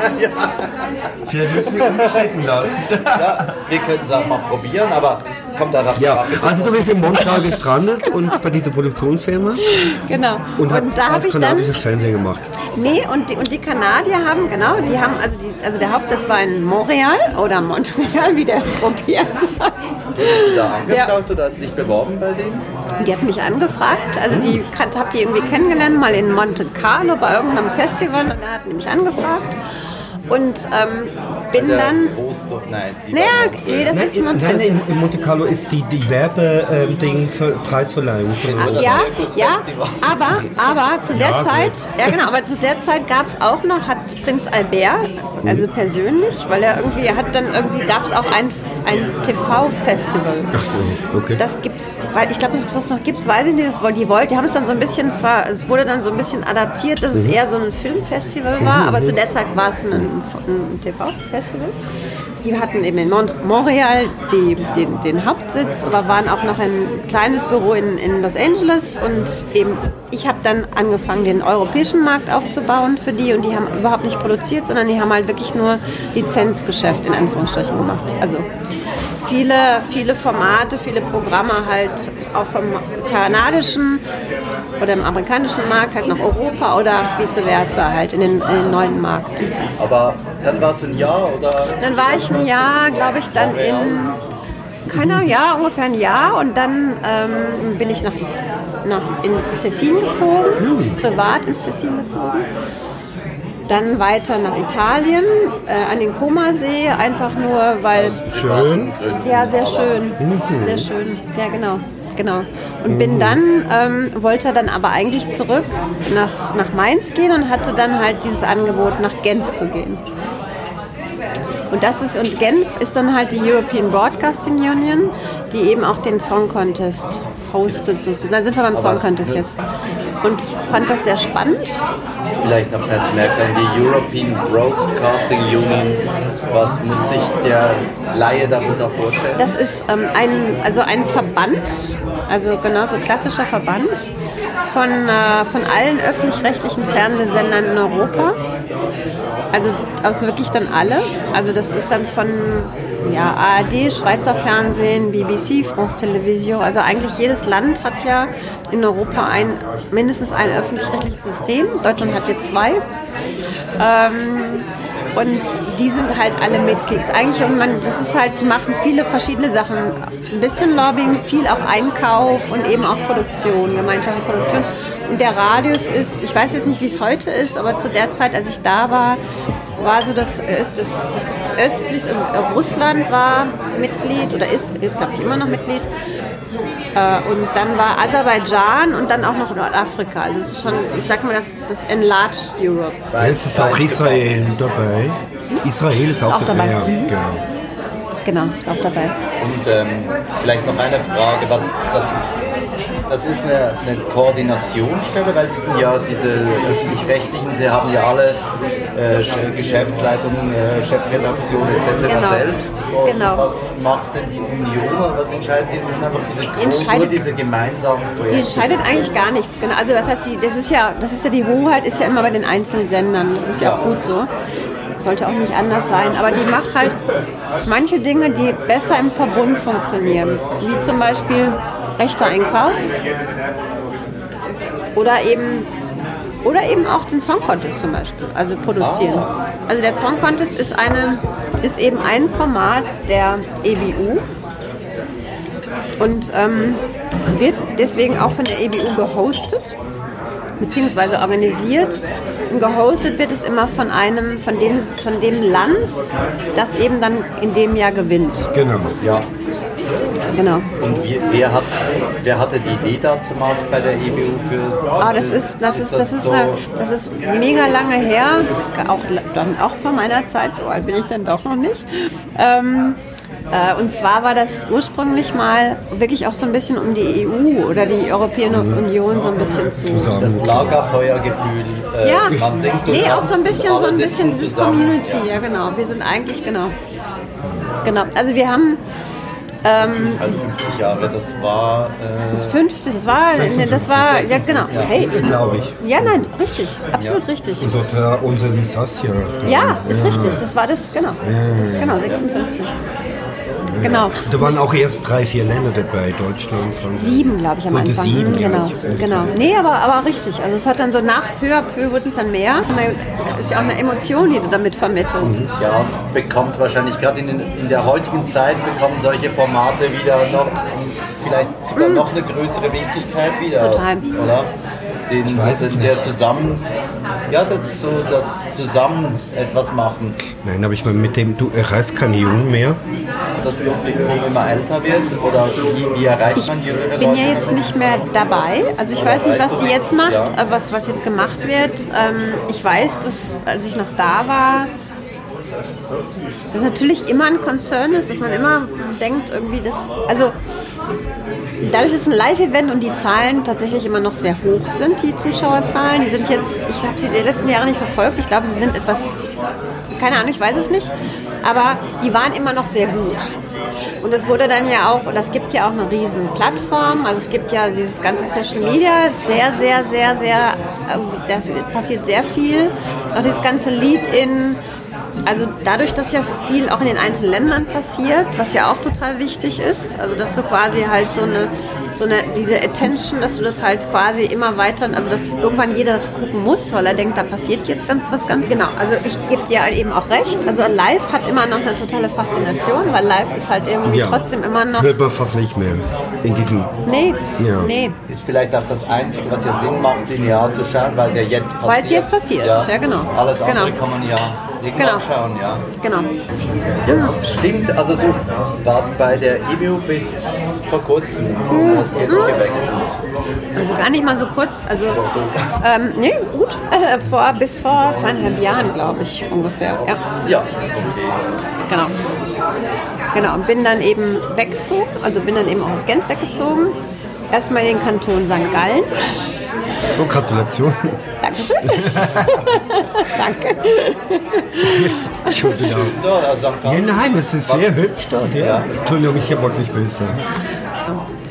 Müssen wir umschicken lassen. Ja, wir könnten es auch mal probieren, aber komm darauf. Ja, also du bist in Montreal gestrandet und bei dieser Produktionsfirma Genau. und, Und, da habe ich dann. Fernsehen gemacht. Nee, und die, und die Kanadier haben, genau, die haben, also, die, also der Hauptsitz war in Montreal oder Montreal, wie der Europäer sagt. Wurdest du da angefragt oder hast du dich beworben bei denen? Die hat mich angefragt, also die habe die irgendwie kennengelernt, mal in Monte Carlo bei irgendeinem Festival und da hat die mich angefragt. Und ähm, bin Der dann, Rosto, nein. Die naja, nee, das ist in, Montreal. nein, in, in Monte Carlo ist die, die Werbe-Ding für Preisverleihung. Das ja, ja, aber, aber zu der Ja, Zeit, ja genau, aber zu der Zeit gab es auch noch, hat Prinz Albert, also persönlich, weil er irgendwie, er hat dann irgendwie, gab es auch ein, ein TV-Festival. Ach so, okay. Das gibt's, weil ich glaube, dass es das noch gibt, weiß ich nicht. Das, die wollten, die haben es dann so ein bisschen, ver, es wurde dann so ein bisschen adaptiert, dass es eher so ein Filmfestival war, aber zu der Zeit war es ein, ein TV-Festival. Die hatten eben in Mont Montreal die, den, den Hauptsitz, aber waren auch noch ein kleines Büro in, in Los Angeles. Und eben ich habe dann angefangen, den europäischen Markt aufzubauen für die. Und die haben überhaupt nicht produziert, sondern die haben halt wirklich nur Lizenzgeschäft in Anführungsstrichen gemacht. Also viele, viele Formate, viele Programme halt auch vom kanadischen oder im amerikanischen Markt halt nach Europa oder vice versa halt in den, in den neuen Markt. Aber dann war es ein Jahr oder? Dann war ich ein Jahr, glaube ich, dann in, keine Ahnung, ja, ungefähr ein Jahr und dann ähm, bin ich nach, nach, ins Tessin gezogen, privat ins Tessin gezogen. Dann weiter nach Italien, äh, an den Comasee, einfach nur, weil Schön. ja, sehr schön. Sehr schön. Ja, genau. Genau. Und bin dann, ähm, wollte dann aber eigentlich zurück nach, nach Mainz gehen und hatte dann halt dieses Angebot, nach Genf zu gehen. Und das ist, und Genf ist dann halt die European Broadcasting Union, die eben auch den Song Contest hostet. sozusagen. Da sind wir beim Song Contest jetzt. Und fand das sehr spannend. Vielleicht noch schnell zum Erklären, die European Broadcasting Union, was muss sich der Laie darunter vorstellen? Das ist ähm, ein, also ein Verband, also genau so klassischer Verband von, äh, von allen öffentlich-rechtlichen Fernsehsendern in Europa. Also, also wirklich dann alle. Also das ist dann von ja, ARD, Schweizer Fernsehen, BBC, France Television. Also eigentlich jedes Land hat ja in Europa ein, mindestens ein öffentlich-rechtliches System. Deutschland hat jetzt zwei. Ähm, und die sind halt alle Mitglieds. Eigentlich, und man, das ist halt, machen viele verschiedene Sachen. Ein bisschen Lobbying, viel auch Einkauf und eben auch Produktion, gemeinschaftliche Produktion. Und der Radius ist, ich weiß jetzt nicht, wie es heute ist, aber zu der Zeit, als ich da war, war so das, Öst, das, das östlichste, also Russland war Mitglied oder ist, glaube ich, immer noch Mitglied. Äh, und dann war Aserbaidschan und dann auch noch Nordafrika. Also es ist schon, ich sag mal, das, das Enlarged Europe. Jetzt ist auch Israel dabei. Israel ist auch, Auch dabei. Ja, Mhm. genau. Genau, ist auch dabei. Und ähm, vielleicht noch eine Frage, was, was das ist eine, eine Koordinationsstelle, weil die sind ja diese öffentlich-rechtlichen, sie haben ja alle äh, Sch- Geschäftsleitungen, äh, Chefredaktion etc. Genau. selbst. Und Genau. was macht denn die Union oder was entscheidet die? Sind einfach diese, entscheidet- nur diese gemeinsamen Die Projekte. entscheidet eigentlich gar nichts. Genau. Also das heißt, die, das ist ja, das ist ja die Hoheit ist ja immer bei den einzelnen Sendern. Das ist ja auch gut so. Sollte auch nicht anders sein. Aber die macht halt manche Dinge, die besser im Verbund funktionieren. Wie zum Beispiel rechter Einkauf. Oder eben oder eben auch den Song Contest zum Beispiel, also produzieren. Also der Song Contest ist, eine, ist eben ein Format der EBU und ähm, wird deswegen auch von der EBU gehostet beziehungsweise organisiert. Und gehostet wird es immer von einem, von dem, von dem Land, das eben dann in dem Jahr gewinnt. Genau. Ja. Genau. Und wie, wer, hat, wer hatte die Idee dazumals bei der EBU für... Ah, das ist, das ist, das ist, so- eine, das ist mega lange her, auch, dann auch vor meiner Zeit, so alt bin ich dann doch noch nicht. Ähm, äh, und zwar war das ursprünglich mal wirklich auch so ein bisschen um die EU oder die Europäische Union so ein bisschen zu. Zusammen. Das Lagerfeuergefühl. Äh, Ja, man singt und nee, auch so ein bisschen, so ein bisschen dieses zusammen. Community, ja genau. Wir sind eigentlich, genau. Genau, also wir haben ähm, Halt 50 Jahre, das war... Äh, 50, das war, 56, das war, ja genau. Hey, Glaube ich. ja, nein, richtig, absolut richtig. Und dort äh, unser Lisassia. Ja, ist richtig, das war das, genau. Genau, 56. Genau. Da waren auch erst drei, vier Länder dabei, Deutschland, Frankreich. Sieben, glaube ich, am Und Anfang. sieben, Mhm, ja, genau, ich- genau. Nee, aber, aber richtig. Also es hat dann so nach peu à peu wird es dann mehr. Und da ist ja auch eine Emotion, die du damit vermittelst. Ja, und bekommt wahrscheinlich gerade in, in der heutigen Zeit bekommen solche Formate wieder noch, vielleicht sogar noch eine größere Wichtigkeit wieder. Total. Oder? Den, weiß so, es den, der zusammen, ja, das, so das zusammen etwas machen, Nein, aber ich meine, mit dem, du erreichst keine Jungen mehr. Das Publikum immer älter wird oder wie, wie erreicht man jüngere bin Leute? ja jetzt nicht mehr dabei. Also ich weiß nicht, was die jetzt macht, äh, was, was jetzt gemacht wird. Ähm, ich weiß, dass als ich noch da war, dass natürlich immer ein Konzern ist, dass man immer denkt, irgendwie das. Also dadurch ist es ein Live-Event und die Zahlen tatsächlich immer noch sehr hoch sind, die Zuschauerzahlen. Die sind jetzt, ich habe sie die letzten Jahre nicht verfolgt, ich glaube, sie sind etwas, keine Ahnung, ich weiß es nicht, aber die waren immer noch sehr gut. Und es wurde dann ja auch, und es gibt ja auch eine riesen Plattform, also es gibt ja dieses ganze Social Media, sehr, sehr, sehr, sehr, äh, sehr passiert sehr viel. Auch dieses ganze Lead-In, also dadurch, dass ja viel auch in den einzelnen Ländern passiert, was ja auch total wichtig ist, also dass du quasi halt so eine, so eine diese Attention, dass du das halt quasi immer weiter, also dass irgendwann jeder das gucken muss, weil er denkt, da passiert jetzt ganz was ganz genau. Also ich gebe dir eben auch recht, also Live hat immer noch eine totale Faszination, weil Live ist halt irgendwie Ja. trotzdem immer noch, Hört man fast nicht mehr in diesem. nee, Ja. nee, Ist vielleicht auch das Einzige, was ja Sinn macht, linear zu schauen, weil es ja jetzt passiert. Weil es jetzt passiert, ja, genau. Alles andere Genau. kann man ja Genau. schauen, ja. genau. Ja, stimmt. Also du warst bei der EBU bis vor kurzem und hast jetzt gewechselt. Also gar nicht mal so kurz. Also, ähm, nee, gut. Äh, vor, bis vor zweieinhalb Jahren, glaube ich, ungefähr. Ja, Ja, okay. genau. Genau, und bin dann eben weggezogen, also bin dann eben auch aus Genf weggezogen. Erstmal in den Kanton St. Gallen. Oh, Gratulation. Dankeschön. Danke. Entschuldigung. Gallen. nein, es ist sehr hübsch dort. Ja. Entschuldigung, ich wollte nicht böse.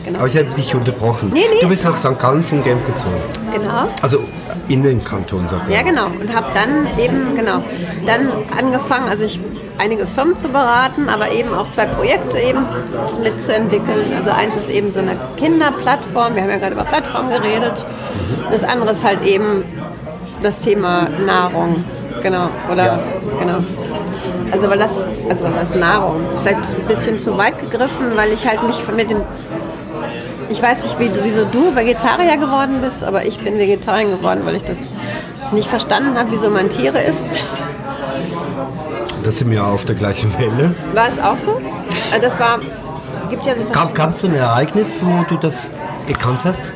Genau. Aber ich habe dich unterbrochen. Nee, nee. Du bist nach St. Gallen von Genf gezogen. genau. Also in den Kanton St. Gallen. Ja, genau. Und habe dann eben, genau, dann angefangen, also ich einige Firmen zu beraten, aber eben auch zwei Projekte eben mitzuentwickeln. Also eins ist eben so eine Kinderplattform, wir haben ja gerade über Plattformen geredet. Und das andere ist halt eben das Thema Nahrung. Genau, oder Ja. genau. Also weil das, also was heißt Nahrung? Das ist vielleicht ein bisschen zu weit gegriffen, weil ich halt mich mit dem ich weiß nicht, wie, wieso du Vegetarier geworden bist, aber ich bin Vegetarier geworden, weil ich das nicht verstanden habe, wieso man Tiere isst. da sind wir auf der gleichen Welle. War es auch so? Äh, Das war, gibt ja so Gab verschiedene. es so ein Ereignis, wo du das erkannt hast?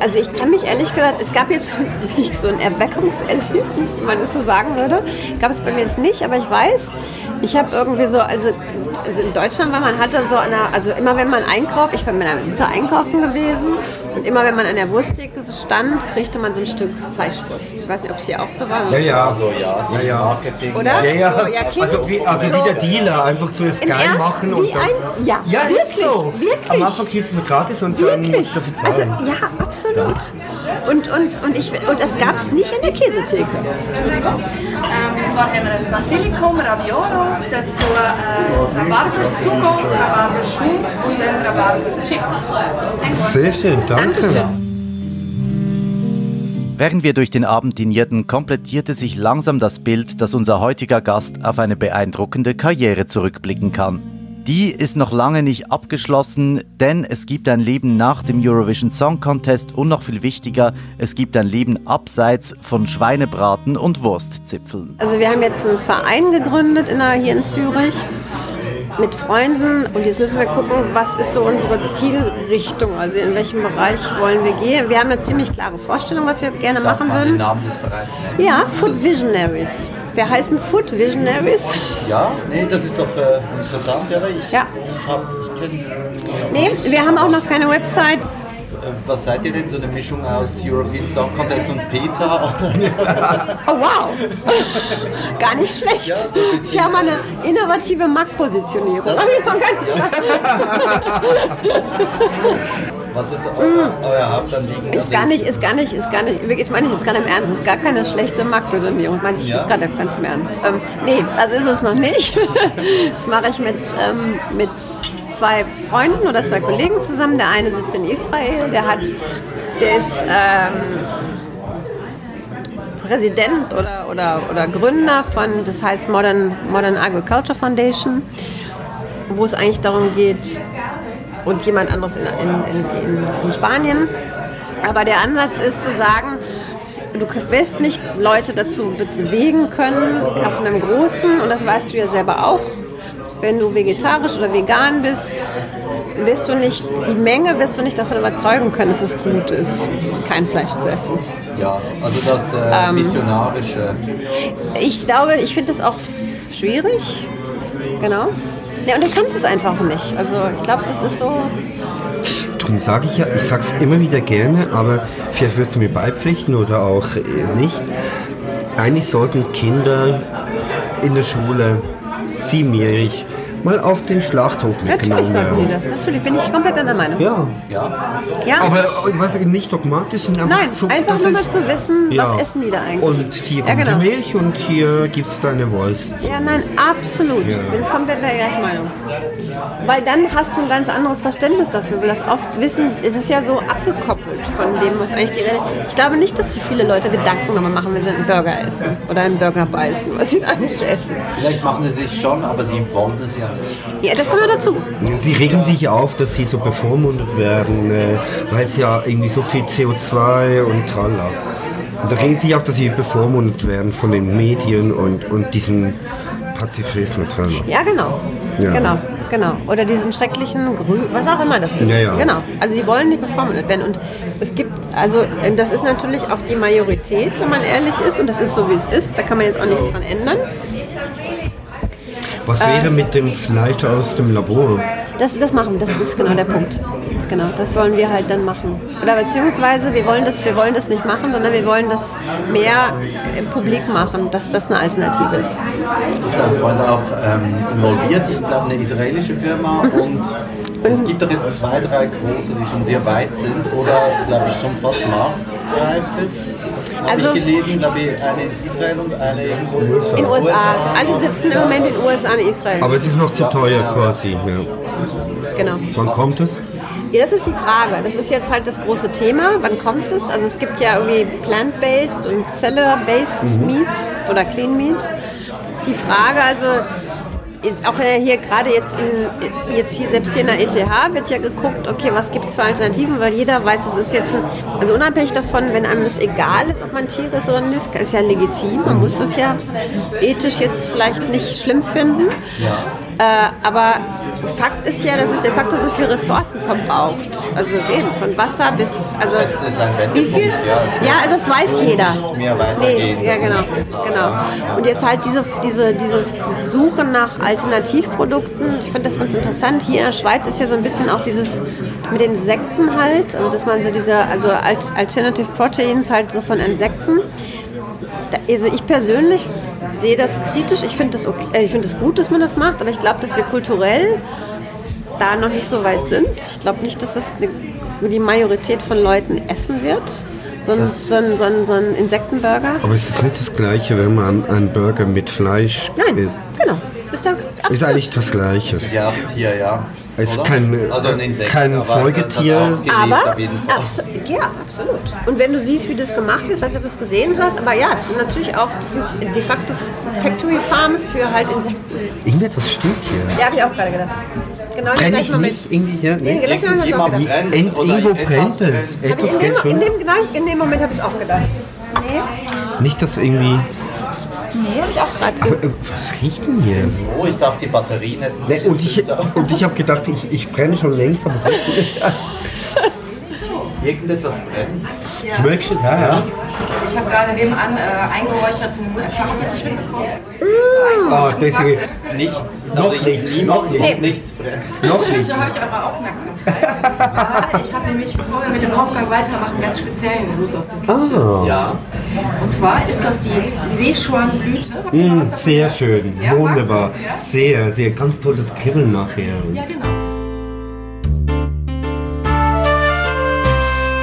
Also ich kann mich ehrlich gesagt, es gab jetzt so ein Erweckungserlebnis, wie man das so sagen würde. Gab es bei mir jetzt nicht, aber ich weiß, ich habe irgendwie so, also, also in Deutschland war man hat dann so an der, also immer wenn man einkauft, ich war mit meiner Mutter einkaufen gewesen und immer wenn man an der Wursttheke stand, kriegte man so ein Stück Fleischwurst. Ich weiß nicht, ob es hier auch so war. ja. Also ja, Ja, ja. Marketing. Oder? Ja, ja. So, ja, Kind, also wie, also wie so- der Dealer, einfach zuerst geil Ernst? machen Wie und dann. ein- ja, ja ist wirklich, so. wirklich. Am Anfang kriegst du es gratis und dann Wirklich? musst du dafür Also, ja, absolut. Und, und, und, ich, und das gab es nicht in der Käsetheke. Ähm, und zwar haben wir ein Basilikum Raviolo, dazu äh, Rhabarber-Sugo, Rhabarber-Schwung und einen Rhabarber-Chip. Sehr schön, danke. Dankeschön. Während wir durch den Abend dinierten, komplettierte sich langsam das Bild, dass unser heutiger Gast auf eine beeindruckende Karriere zurückblicken kann. Die ist noch lange nicht abgeschlossen, denn es gibt ein Leben nach dem Eurovision Song Contest und noch viel wichtiger, es gibt ein Leben abseits von Schweinebraten und Wurstzipfeln. Also wir haben jetzt einen Verein gegründet in der, hier in Zürich mit Freunden und jetzt müssen wir gucken, was ist so unsere Zielrichtung, also in welchem Bereich wollen wir gehen. Wir haben eine ziemlich klare Vorstellung, was wir gerne machen würden. Namen des Vereins nennen? Ja, Food Visionaries. Wir heißen Food Visionaries. Ja, nee, das ist doch äh, interessant, aber ich, Ja. ich, ich kenne Nee, wir haben auch noch keine Website. Was seid ihr denn? So eine Mischung aus European Song Contest und Peter? Oder? Oh wow, gar nicht schlecht. Ja, so. Sie haben eine innovative Marktpositionierung. Hab ich noch gar nicht Was ist euer, euer Hauptanliegen? Ist gar nicht, ist gar nicht, ist gar nicht, das meine ich jetzt nicht im Ernst, ist gar keine schlechte Marktpositionierung, meine ich Ja? jetzt gerade ganz im Ernst. Ähm, nee, also ist es noch nicht. Das mache ich mit, ähm, mit zwei Freunden oder zwei Kollegen zusammen. Der eine sitzt in Israel, der hat, der ist ähm, Präsident oder, oder, oder Gründer von, das heißt Modern, Modern Agriculture Foundation, wo es eigentlich darum geht, und jemand anderes in, in, in, in, Spanien. Aber der Ansatz ist zu sagen, du wirst nicht Leute dazu bewegen können, auf einem großen, und das weißt du ja selber auch, wenn du vegetarisch oder vegan bist, wirst du nicht, die Menge wirst du nicht davon überzeugen können, dass es gut ist, kein Fleisch zu essen. Ja, also das äh, missionarische. Ich glaube, ich finde das auch schwierig. Genau. Ja, und du kannst es einfach nicht. Also ich glaube, das ist so. Darum sage ich ja, ich sage es immer wieder gerne, aber vielleicht wirst du mir beipflichten oder auch äh, nicht. Eigentlich sollten Kinder in der Schule, siebenjährig, mal auf den Schlachthof Natürlich mitgenommen sollten die das. Natürlich bin ich komplett deiner Meinung. Ja, Ja, Ja. aber ich weiß nicht dogmatisch, sondern einfach Nein, so, einfach nur mal zu wissen, Ja. was essen die da eigentlich. Und hier Ja, genau. die Milch und hier gibt es deine Wurst. Ja, nein, absolut. Ja. Bin komplett der gleichen Meinung. Weil dann hast du ein ganz anderes Verständnis dafür, weil das oft Wissen, es ist ja so abgekoppelt von dem, was eigentlich die Rede. Ich glaube nicht, dass sich viele Leute Gedanken darüber machen, wenn sie einen Burger essen oder einen Burger beißen, was sie eigentlich essen. vielleicht machen sie sich schon, aber sie wollen es ja. Ja, das kommt noch dazu. Sie regen sich auf, dass sie so bevormundet werden, äh, weil es ja irgendwie so viel CO2 und tralla. Und da regen sie sich auf, dass sie bevormundet werden von den Medien und, und diesen Pazifisten und tralla. Ja, genau. Ja. Genau, genau. Oder diesen schrecklichen Grün, was auch immer das ist. Ja, ja. Genau. Also sie wollen nicht bevormundet werden. Und es gibt, also das ist natürlich auch die Majorität, wenn man ehrlich ist. Und das ist so, wie es ist. Da kann man jetzt auch nichts dran ändern. Was wäre mit dem Fleisch aus dem Labor? Das, das machen, das ist genau der Punkt. Genau, das wollen wir halt dann machen. Oder beziehungsweise wir wollen das, wir wollen das nicht machen, sondern wir wollen das mehr äh, publik machen, dass das eine Alternative ist. Ist dein Freund auch ähm, involviert? Ich glaube, eine israelische Firma und es gibt doch jetzt zwei, drei große, die schon sehr weit sind oder, glaube ich, schon fast marktreif ist. Habe Also- ich gelesen, glaube ich, eine in Israel und eine in In den USA. Alle sitzen im Moment in den USA und Israel. Aber es ist noch zu teuer quasi. Ja. genau. Wann kommt es? Ja, das ist die Frage. Das ist jetzt halt das große Thema. Wann kommt es? Also es gibt ja irgendwie Plant-Based und Cellular-Based Meat oder Clean Meat. Das ist die Frage, also auch äh, hier gerade jetzt, in, jetzt hier, selbst hier in der ETH wird ja geguckt, okay, was gibt es für Alternativen, weil jeder weiß, es ist jetzt, ein, also unabhängig davon, wenn einem das egal ist, ob man Tier ist oder nicht, ist ja legitim, man muss es ja ethisch jetzt vielleicht nicht schlimm finden, äh, aber Fakt ist ja, dass es de facto so viele Ressourcen verbraucht, also eben von Wasser bis, also Es ist ein wie viel? Ja. Also das weiß jeder. Nee, ja, genau, genau. Und jetzt halt diese, diese, diese Suche nach Alternativprodukten, ich finde das ganz interessant. Hier in der Schweiz ist ja so ein bisschen auch dieses mit den Insekten halt, also dass man so diese, also Alt- Alternative Proteins halt so von Insekten. Also ich persönlich sehe das kritisch. Ich finde das, okay, äh, ich finde es gut, dass man das macht, aber ich glaube, dass wir kulturell da noch nicht so weit sind. Ich glaube nicht, dass das die- die Majorität von Leuten essen wird. So ein, so ein, so ein, so ein Insektenburger. Aber ist es nicht das Gleiche, wenn man einen Burger mit Fleisch Nein, isst? genau. Ist, doch Ist eigentlich das Gleiche. Das ist ja auch ein Tier, ja. Es ist kein- also ein Insekt, kein aber Säugetier. Aber, auf jeden Fall. abso ja, absolut. Und wenn du siehst, wie das gemacht wird, ich weiß nicht, ob du es gesehen hast, aber ja, das sind natürlich auch das sind de facto Factory Farms für halt Insekten. Irgendetwas stimmt hier. Ja, habe ich auch gerade gedacht. Genau in dem Brenne ich Moment. nicht irgendwie hier? Nee, Nee. gleich habe ich das auch Irgendjemand gedacht. brennt Ent- oder Irgendwo etwas brennt es. In, dem, in, dem, in dem Moment habe ich es auch gedacht. Nee, Nicht, dass irgendwie... nee habe ich auch gerade Aber, äh, was riecht denn hier? Oh, ich dachte, die Batterien hätten sich und ich, und ich habe gedacht, ich, ich brenne schon längst, das Irgendetwas brennt. schmeckst du es? Ja, ja. Ich habe gerade nebenan äh, eingeräucherten Schampies mitbekommen. Oh, deswegen, Nichts. Noch also nicht, Niemand, noch nicht. nichts brennt. noch nicht. So habe ich eure Aufmerksamkeit. Ich habe nämlich, bevor wir mit dem Hauptgang weitermachen, ganz speziellen Gruß aus der Küche. Ah, Ja. Und zwar ist das die was davon sehr schön, Ja, wunderbar. Sehr, sehr, ganz tolles Kribbeln nachher. Ja, genau.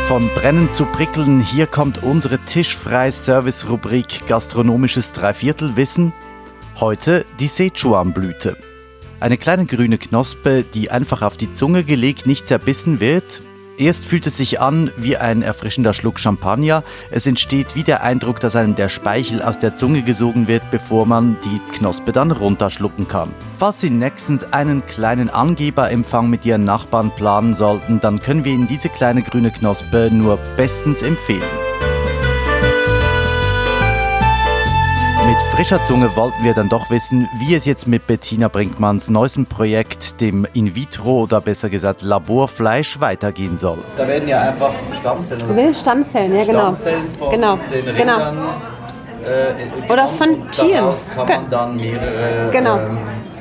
Von Brennen zu Prickeln, hier kommt unsere tischfreie Service-Rubrik Gastronomisches Dreiviertelwissen. Heute die Sichuan-Blüte. Eine kleine grüne Knospe, die einfach auf die Zunge gelegt nicht zerbissen wird. Erst fühlt es sich an wie ein erfrischender Schluck Champagner. Es entsteht wie der Eindruck, dass einem der Speichel aus der Zunge gesogen wird, bevor man die Knospe dann runterschlucken kann. Falls Sie nächstens einen kleinen Angeberempfang mit Ihren Nachbarn planen sollten, dann können wir Ihnen diese kleine grüne Knospe nur bestens empfehlen. Mit frischer Zunge wollten wir dann doch wissen, wie es jetzt mit Bettina Brinkmanns neuestem Projekt, dem In-vitro oder besser gesagt Laborfleisch, weitergehen soll. Da werden ja einfach Stammzellen Stammzellen, ja genau. Stammzellen von genau. den genau. Rindern äh, Oder von Tieren. Daraus kann Ge- man dann mehrere Genau. ähm,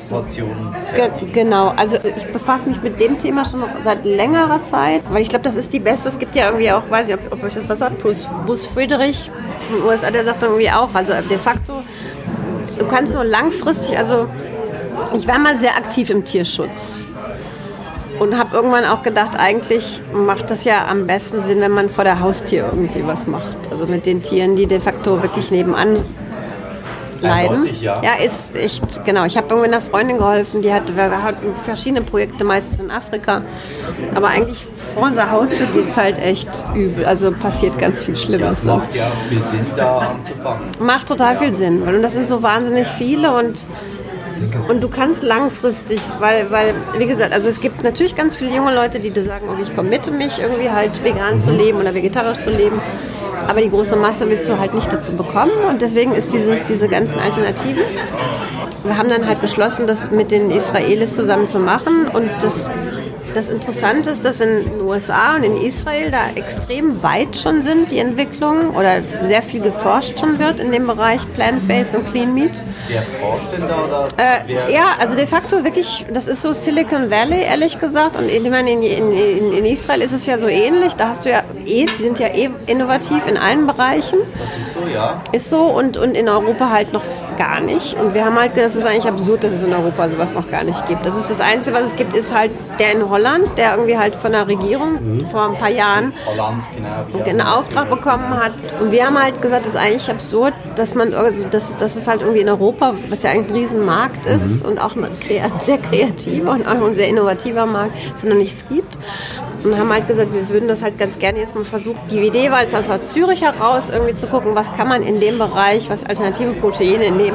Portionen Ge genau, also ich befasse mich mit dem Thema schon seit längerer Zeit, weil ich glaube, das ist die beste. Es gibt ja irgendwie auch, weiß ich, ob, ob euch das was sagt, Bruce, Bruce Friedrich den USA, der sagt irgendwie auch, also de facto, du kannst nur langfristig, also ich war mal sehr aktiv im Tierschutz und habe irgendwann auch gedacht, eigentlich macht das ja am besten Sinn, wenn man vor der Haustür irgendwie was macht. Also mit den Tieren, die de facto wirklich nebenan leiden. Ja. ja, ist echt, genau. Ich habe irgendwie einer Freundin geholfen, die hat, wir hatten verschiedene Projekte, meistens in Afrika. Aber eigentlich vor unserer Haustür geht es halt echt übel. Also passiert ganz viel Ja, Schlimmes. es macht ja viel Sinn, da anzufangen. Macht total viel Sinn, weil und das sind so wahnsinnig viele und und du kannst langfristig, weil, weil, wie gesagt, also es gibt natürlich ganz viele junge Leute, die dir sagen, okay, ich committe mich irgendwie halt vegan zu leben oder vegetarisch zu leben, aber die große Masse wirst du halt nicht dazu bekommen. Und deswegen ist dieses, diese ganzen Alternativen. Wir haben dann halt beschlossen, das mit den Israelis zusammen zu machen. Und das das Interessante ist, dass in den USA und in Israel da extrem weit schon sind, die Entwicklung, oder sehr viel geforscht schon wird in dem Bereich Plant-Based und Clean Meat. Wer forscht denn da? Oder Äh, ja, also de facto wirklich, das ist so Silicon Valley, ehrlich gesagt. Und ich meine, in, in, in, in Israel ist es ja so ähnlich. Da hast du ja eh, die sind ja eh innovativ in allen Bereichen. Das ist so, ja. Ist so und, und in Europa halt noch gar nicht. Und wir haben halt gedacht, das ist eigentlich absurd, dass es in Europa sowas noch gar nicht gibt. Das ist das Einzige, was es gibt, ist halt der in Holland, der irgendwie halt von der Regierung vor ein paar Jahren Holland, genau. einen Auftrag bekommen hat. Und wir haben halt gesagt, das ist eigentlich absurd, dass man, also das, ist, das ist halt irgendwie in Europa, was ja eigentlich ein Riesenmarkt ist und auch ein sehr kreativer und auch ein sehr innovativer Markt, es noch nichts gibt. Und haben halt gesagt, wir würden das halt ganz gerne jetzt mal versuchen. Die Idee war jetzt aus Zürich heraus irgendwie zu gucken, was kann man in dem Bereich, was alternative Proteine in dem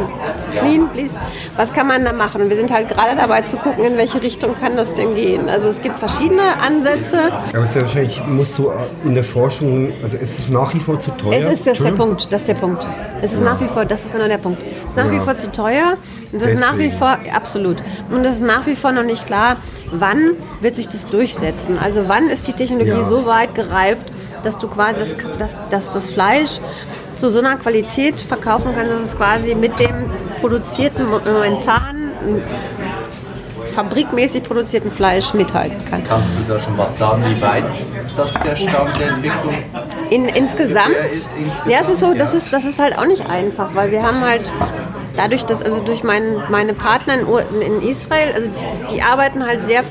Clean Please, was kann man da machen? Und wir sind halt gerade dabei zu gucken, in welche Richtung kann das denn gehen. Also es gibt verschiedene Ansätze. Aber es ist ja wahrscheinlich, musst du in der Forschung, also ist es nach wie vor zu teuer? Es ist das der? Punkt, das ist der Punkt. Es ist nach wie vor, das ist genau der Punkt. Es ist nach wie vor zu teuer und das ist nach wie vor, absolut. Und es ist nach wie vor noch nicht klar, wann wird sich das durchsetzen. Also wann ist die Technologie Ja. so weit gereift, dass du quasi das, das, das, das Fleisch zu so einer Qualität verkaufen kannst, dass es quasi mit dem produzierten, momentan fabrikmäßig produzierten Fleisch mithalten kann. Kannst du da schon was sagen, wie weit das der Stand der Entwicklung In, insgesamt, ist insgesamt, ja, es ist so, ja. das ist, das ist halt auch nicht einfach, weil wir haben halt dadurch, dass also durch mein, meine Partner in, in Israel, also die arbeiten halt sehr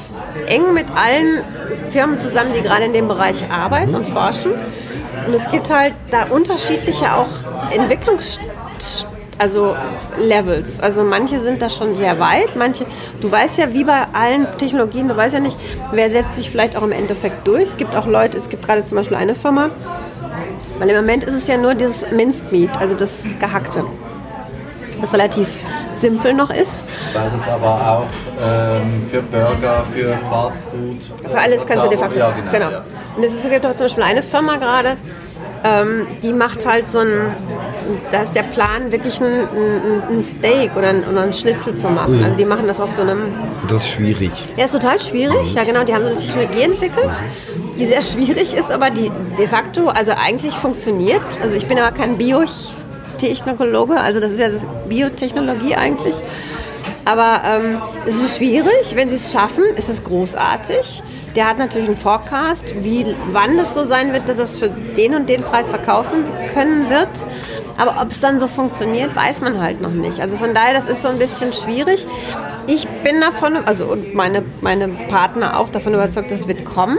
eng mit allen Firmen zusammen, die gerade in dem Bereich arbeiten und forschen. Und es gibt halt da unterschiedliche auch Entwicklungs also Levels. Also manche sind da schon sehr weit, manche, du weißt ja, wie bei allen Technologien, du weißt ja nicht, wer setzt sich vielleicht auch im Endeffekt durch. Es gibt auch Leute, es gibt gerade zum Beispiel eine Firma, weil im Moment ist es ja nur dieses Minced Meat, also das Gehackte, was relativ simpel noch ist. Weil das aber auch ähm, für Burger, für Fast Food. Für alles kannst du de facto. Ja, genau. genau. Ja. Und es ist- gibt auch zum Beispiel eine Firma gerade, ähm, die macht halt so ein, da ist der Plan, wirklich ein, ein, ein Steak oder ein, oder ein Schnitzel zu machen. Also die machen das auf so einem Das ist schwierig. Ja, ist total schwierig. Ja, genau. Die haben so eine Technologie entwickelt, die sehr schwierig ist, aber die de facto, also eigentlich funktioniert. Also ich bin aber kein Biotechnologe, also das ist ja das Biotechnologie eigentlich. Aber ähm, es ist schwierig. Wenn sie es schaffen, ist es großartig. Der hat natürlich einen Forecast, wie, wann es so sein wird, dass es für den und den Preis verkaufen können wird. Aber ob es dann so funktioniert, weiß man halt noch nicht. Also von daher, das ist so ein bisschen schwierig. Ich bin davon, also und meine, meine Partner auch davon überzeugt, das wird kommen.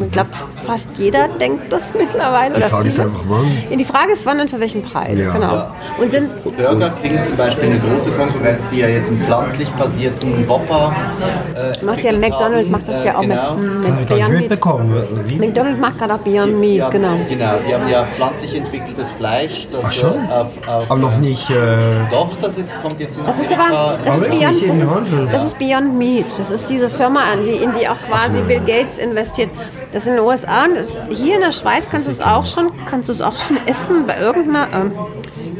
Ich glaube, fast jeder denkt das mittlerweile. Die oder Frage ist einfach, wann. Ja, die Frage ist, wann und für welchen Preis. Ja. Genau. Ja. Und sind So Burger King zum Beispiel eine große Konkurrenz, die ja jetzt einen pflanzlich basierten Whopper äh, macht ja McDonald's macht das Äh, ja auch genau. mit, mit Beyond Meat. mitbekommen. Wie? McDonald's macht gerade auch Beyond Die Meat, haben, genau. Genau, die haben ja pflanzlich entwickeltes Fleisch. Das Ach schon? äh, Auf, auf, Aber noch nicht. Äh, Doch, das ist, kommt jetzt in Das ist aber, das ist, Beyond, in das, ist, das ist Beyond Meat. Das ist diese Firma, an die, in die auch quasi Bill Gates investiert. Das ist in den USA und das, hier in der Schweiz kannst du es auch schon, kannst du es auch schon essen bei irgendeiner ähm,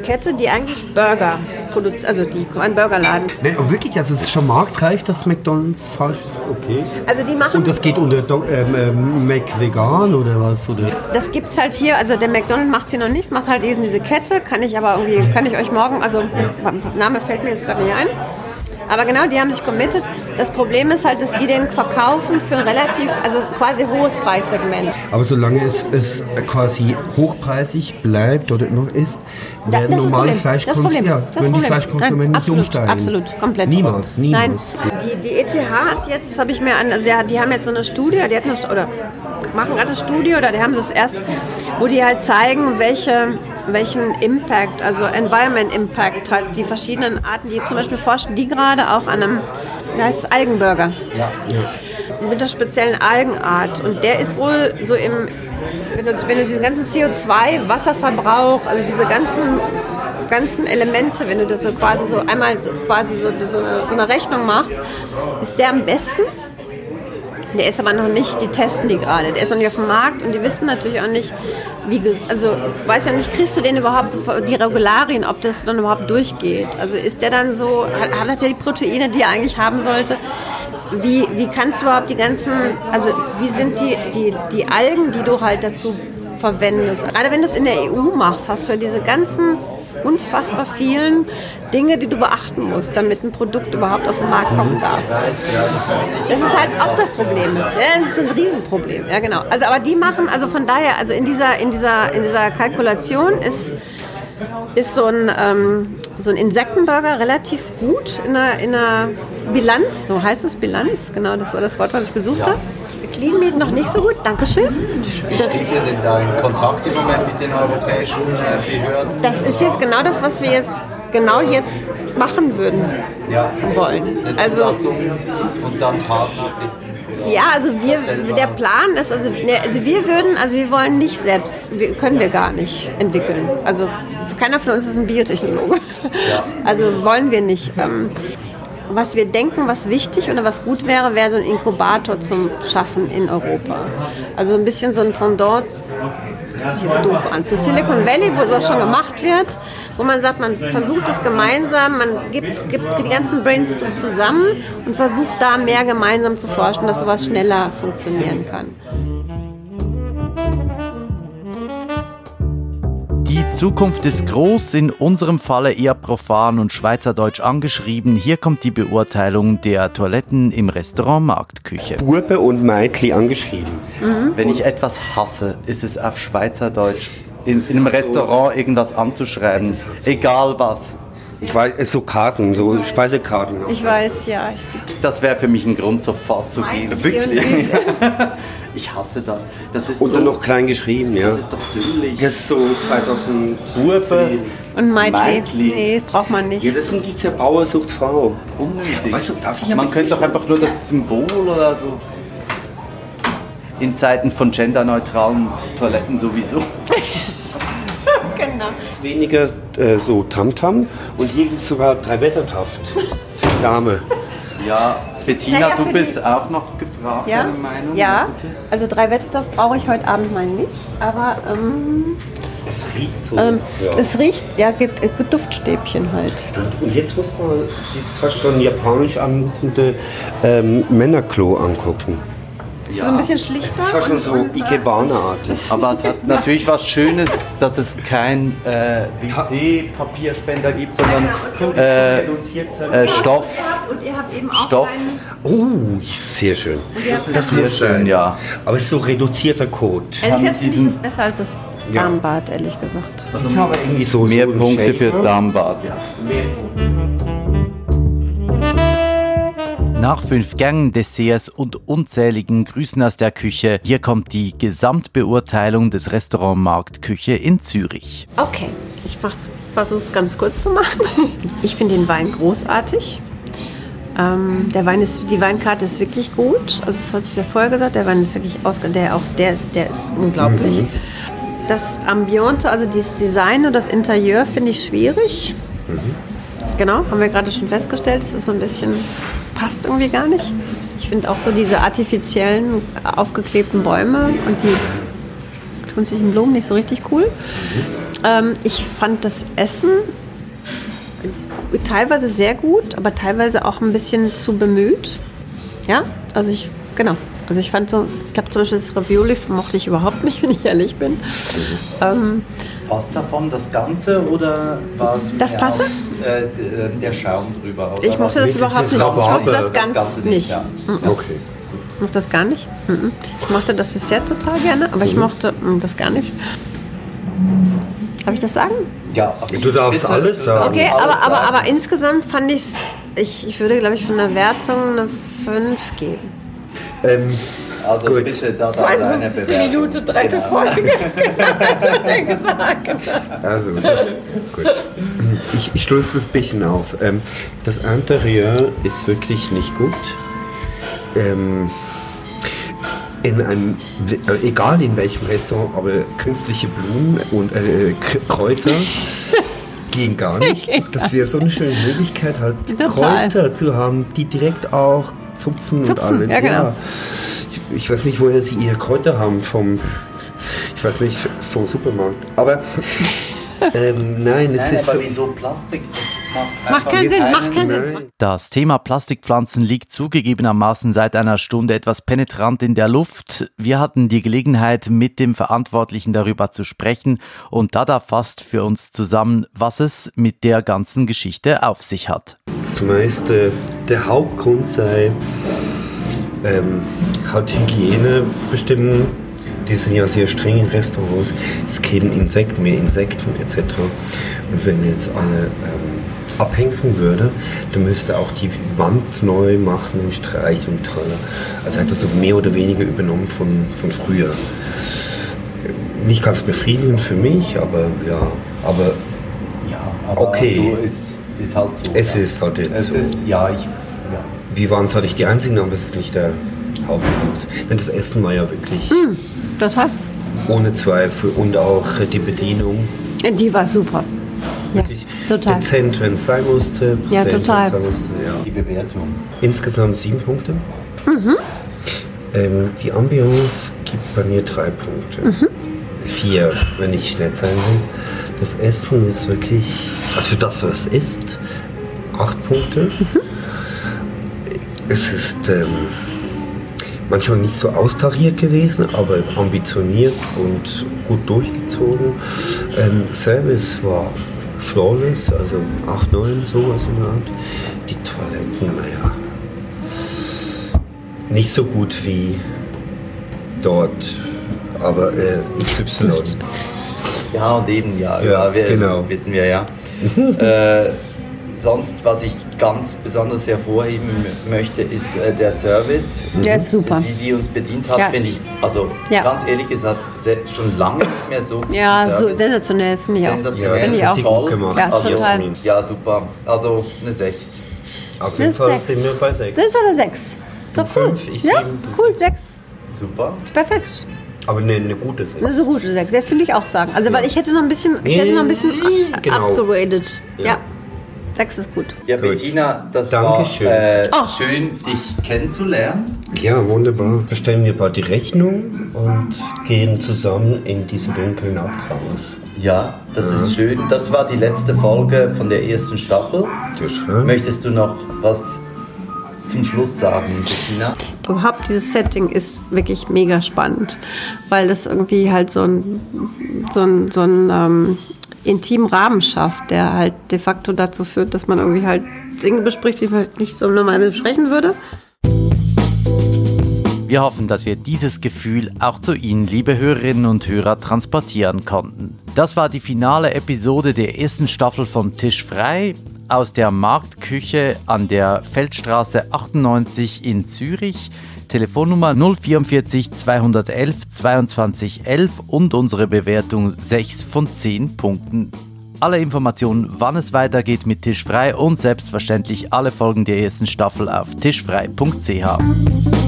Kette, die eigentlich Burger produziert, also die ein Burgerladen. Nein, aber wirklich, also es ist schon marktreif, dass McDonalds falsch ist. Okay. Also die machen Und das geht unter Do ähm, ähm, McVegan oder was? Oder? Das gibt's halt hier, also der McDonald's macht hier noch nichts, macht halt eben diese Kette, kann ich aber irgendwie, kann ich euch morgen, also Name fällt mir jetzt gerade nicht ein. Aber genau, die haben sich committed. Das Problem ist halt, dass die den verkaufen für ein relativ, also quasi hohes Preissegment. Aber solange es, es quasi hochpreisig bleibt oder noch ist, Da- werden ist normale Fleischkonsumenten ja, werden die. Fleischkonsumenten nicht umsteigen. Absolut, komplett. Niemals, niemals. Nein, die, die ETH hat jetzt, habe ich mir an, also ja, die haben jetzt so eine Studie, die hat eine, oder machen gerade eine Studie, oder die haben das erst, wo die halt zeigen, welche, welchen Impact, also Environment Impact, halt die verschiedenen Arten, die zum Beispiel forschen die gerade auch an einem, wie heißt es, Algenburger. Mit einer speziellen Algenart. Und der ist wohl so im, wenn du, wenn du diesen ganzen CO2, Wasserverbrauch, also diese ganzen, ganzen Elemente, wenn du das so quasi so einmal so quasi so, so, eine, so eine Rechnung machst, ist der am besten. Der ist aber noch nicht, die testen die gerade. Der ist noch nicht auf dem Markt und die wissen natürlich auch nicht, wie, also weiß ja nicht, kriegst du den überhaupt, die Regularien, ob das dann überhaupt durchgeht. Also ist der dann so, hat, hat er die Proteine, die er eigentlich haben sollte? Wie, wie kannst du überhaupt die ganzen, also wie sind die, die, die Algen, die du halt dazu verwendest? Gerade wenn du es in der EU machst, hast du ja diese ganzen unfassbar vielen Dinge, die du beachten musst, damit ein Produkt überhaupt auf den Markt kommen darf. Das ist halt auch das Problem. Ist. Ja, das ist ein Riesenproblem. Ja, genau. Also, aber die machen, also von daher, also in dieser, in dieser, in dieser Kalkulation ist, ist so ein, ähm, so ein Insektenburger relativ gut in der, in der Bilanz. So heißt es Bilanz. Genau, das war das Wort, was ich gesucht habe. Clean Meat noch nicht so gut. Dankeschön. Wie Das, steht ihr denn da in Kontakt im Moment mit den europäischen äh, Behörden? das ist jetzt genau das, was wir jetzt genau jetzt machen würden ja. wollen. Eine Also und dann Partner finden. Ja, also wir, der Plan ist, also, ne, also wir würden, also wir wollen nicht selbst, wir, können wir gar nicht entwickeln. Also keiner von uns ist ein Biotechnologe. Also wollen wir nicht. Ähm, was wir denken, was wichtig oder was gut wäre, wäre so ein Inkubator zum Schaffen in Europa. Also ein bisschen so ein Pendant, das sich jetzt doof an, zu Silicon Valley, wo sowas schon gemacht wird, wo man sagt, man versucht es gemeinsam, man gibt, gibt die ganzen Brains zusammen und versucht da mehr gemeinsam zu forschen, dass sowas schneller funktionieren kann. Die Zukunft ist groß, in unserem Falle eher profan und schweizerdeutsch angeschrieben. Hier kommt die Beurteilung der Toiletten im Restaurant Marktküche. Burbe und Meitli angeschrieben. Wenn ich etwas hasse, ist es auf Schweizerdeutsch in, in einem Restaurant irgendwas anzuschreiben. Egal was. Ich weiß, es so Karten, so Speisekarten. Ich weiß, ja. Das wäre für mich ein Grund, sofort zu gehen. Wirklich? Ich hasse das. Das ist Und so, dann noch klein geschrieben, ja. das ist doch dümmlich. Das ist so 2000 Burbe, Und Meitli, Meitli. nee, braucht man nicht. Ja, deswegen gibt es ja Bauer sucht Frau. unnötig. Weißt du, darf ich ja Man könnte doch einfach nur das Symbol oder so. In Zeiten von genderneutralen Toiletten sowieso. Genau. Weniger äh, so Tamtam und hier gibt es sogar drei Wettertaft für die Dame. Ja, Bettina, du bist die- auch noch gefragt, Ja, deine Meinung? ja. bitte? Also drei Wetterstoff brauche ich heute Abend mal nicht, aber ähm, Es riecht so. ähm, ja. es riecht, ja, gibt äh, Duftstäbchen halt. und, und jetzt muss man dieses fast schon japanisch anmutende ähm, Männerklo angucken. Ist so ein bisschen schlichter. Das ist fast schon so Ikebana-artig. Aber es hat natürlich was Schönes, dass es kein äh, WC-Papierspender gibt, sondern äh, äh, Stoff. Und ihr habt eben auch Stoff. Oh, sehr schön. Das Sehr muss schön, sein. ja. Aber es ist so reduzierter Code. Ehrlich gesagt finde ich das besser als das Darmbad, ehrlich gesagt. Das ist aber irgendwie so Mehr so Punkte Shaker. fürs Darmbad, ja. Nach fünf Gängen, Desserts und unzähligen Grüßen aus der Küche, hier kommt die Gesamtbeurteilung des Restaurant Marktküche in Zürich. Okay, ich versuche es ganz kurz zu machen. Ich finde den Wein großartig. Ähm, der Wein ist, die Weinkarte ist wirklich gut. Also das hatte ich ja vorher gesagt. Der Wein ist wirklich ausge, der auch der ist, der ist unglaublich. Das Ambiente, also das Design und das Interieur finde ich schwierig. Genau, haben wir gerade schon festgestellt. Das ist so ein bisschen passt irgendwie gar nicht. Ich finde auch so diese artifiziellen aufgeklebten Bäume und die künstlichen Blumen nicht so richtig cool. Ähm, ich fand das Essen teilweise sehr gut, aber teilweise auch ein bisschen zu bemüht. Ja, also ich, genau. Also ich fand so, ich glaube zum Beispiel das Ravioli mochte ich überhaupt nicht, wenn ich ehrlich bin. Ähm, Was davon, das Ganze oder war es Das Passe? auf, äh, äh, der Schaum drüber? Oder ich mochte das überhaupt nicht. Ich mochte Rhabarber, das das ganz Ganze nicht, nicht. ja. Okay. Ich mochte das gar nicht. Mhm. Ich mochte das Dessert total gerne, aber ich mochte mm, das gar nicht. Darf ich das sagen? Ja, Du darfst alles sagen. Okay, aber, aber, aber insgesamt fand ich's, ich ich würde, glaube ich, von der Wertung eine 5 geben. Ähm, Also Gut. bitte da da deine 52. Bewertung. Minute, dritte Genau. Folge. gesagt. also, das, gut. Ich, ich stoße es ein bisschen auf. Ähm, das Interieur ist wirklich nicht gut. Ähm, in einem, äh, egal in welchem Restaurant, aber künstliche Blumen und äh, Kräuter gehen gar nicht. Das wäre so eine schöne Möglichkeit, halt Total. Kräuter zu haben, die direkt auch zupfen, Zupfen, und alles. ja, genau. Ich, ich weiß nicht, woher sie ihre Kräuter haben vom, ich weiß nicht, vom Supermarkt. Aber ähm, nein, es Nein, ist aber so. wieso Plastik? Macht keinen Sinn, macht keinen Sinn. Das Thema Plastikpflanzen liegt zugegebenermaßen seit einer Stunde etwas penetrant in der Luft. Wir hatten die Gelegenheit, mit dem Verantwortlichen darüber zu sprechen und Dada fasst für uns zusammen, was es mit der ganzen Geschichte auf sich hat. Das meiste, der Hauptgrund sei ähm, halt Hygienebestimmungen. Die sind ja sehr streng in Restaurants. Es kämen Insekten, mehr Insekten etc. Und wenn jetzt alle ähm, abhängen würde, dann müsste auch die Wand neu machen und streichen und toll. Also hat das so mehr oder weniger übernommen von, von früher. Nicht ganz befriedigend für mich, aber ja, aber Ja, aber Okay. ist, ist halt so. Es ja. ist halt jetzt Es so. ist, ja, ich. Wir waren zwar nicht die Einzigen, aber es ist nicht der Hauptgrund. Denn das Essen war ja wirklich Das war, ohne Zweifel und auch die Bedienung die war super. Ja, wirklich total. dezent, wenn es sein musste. Ja, total. musste, ja. Die Bewertung. Insgesamt sieben Punkte. Mhm. Ähm, die Ambiance gibt bei mir drei Punkte. Mhm. Vier, wenn ich nett sein will. Das Essen ist wirklich, also für das, was es ist, acht Punkte. Mhm. Es ist ähm, manchmal nicht so austariert gewesen, aber ambitioniert und gut durchgezogen. Ähm, Service war flawless, also 8, 9, sowas in der Art. Die Toiletten, naja, nicht so gut wie dort, aber äh, XY. Ja, und eben, ja, Ja, ja, wir, genau. wissen wir ja. äh, sonst, was ich ganz besonders hervorheben möchte, ist äh, der Service. Der ist super. Die, die uns bedient hat, Ja. finde ich, also Ja. ganz ehrlich gesagt, schon lange nicht mehr so Ja, so sensationell, finde ich auch. Sensationell, ich auch. gut gemacht. Ja, also, total. Ja, super. Also eine 6. Auf jeden Das Fall sechs. sind wir bei 6. Das war eine 6. Ist doch cool. fünf, ich ja, sieben. cool, 6. Super. Perfekt. Aber eine, eine gute 6. Das ist eine gute 6. Ja, finde ich auch sagen. Also, weil ich hätte noch ein bisschen, ich hätte noch ein bisschen genau. upgraded. Ja. Ja. 6 ist gut. Ja, Gut. Bettina, das Dankeschön. war äh, Ach. schön, dich kennenzulernen. Ja, wunderbar. Bestellen wir bald die Rechnung und gehen zusammen in diese dunkle Nacht raus. Ja, das ist schön. Das war die letzte Folge von der ersten Staffel. Das ist schön. Möchtest du noch was zum Schluss sagen, Bettina? Überhaupt dieses Setting ist wirklich mega spannend, weil das irgendwie halt so ein, so ein, so ein ähm, intimen Rahmen schafft, der halt de facto dazu führt, dass man irgendwie halt Dinge bespricht, die man halt nicht so normal besprechen würde. Wir hoffen, dass wir dieses Gefühl auch zu Ihnen, liebe Hörerinnen und Hörer, transportieren konnten. Das war die finale Episode der ersten Staffel von Tisch frei aus der Marktküche an der Feldstraße 98 in Zürich. Telefonnummer 044 211 22 11 und unsere Bewertung 6 von 10 Punkten. Alle Informationen, wann es weitergeht mit Tischfrei und selbstverständlich alle Folgen der ersten Staffel auf tischfrei.ch.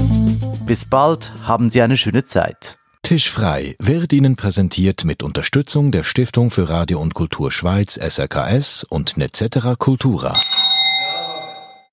Bis bald, haben Sie eine schöne Zeit. Tischfrei wird Ihnen präsentiert mit Unterstützung der Stiftung für Radio und Kultur Schweiz SRKS und Netzetera Cultura.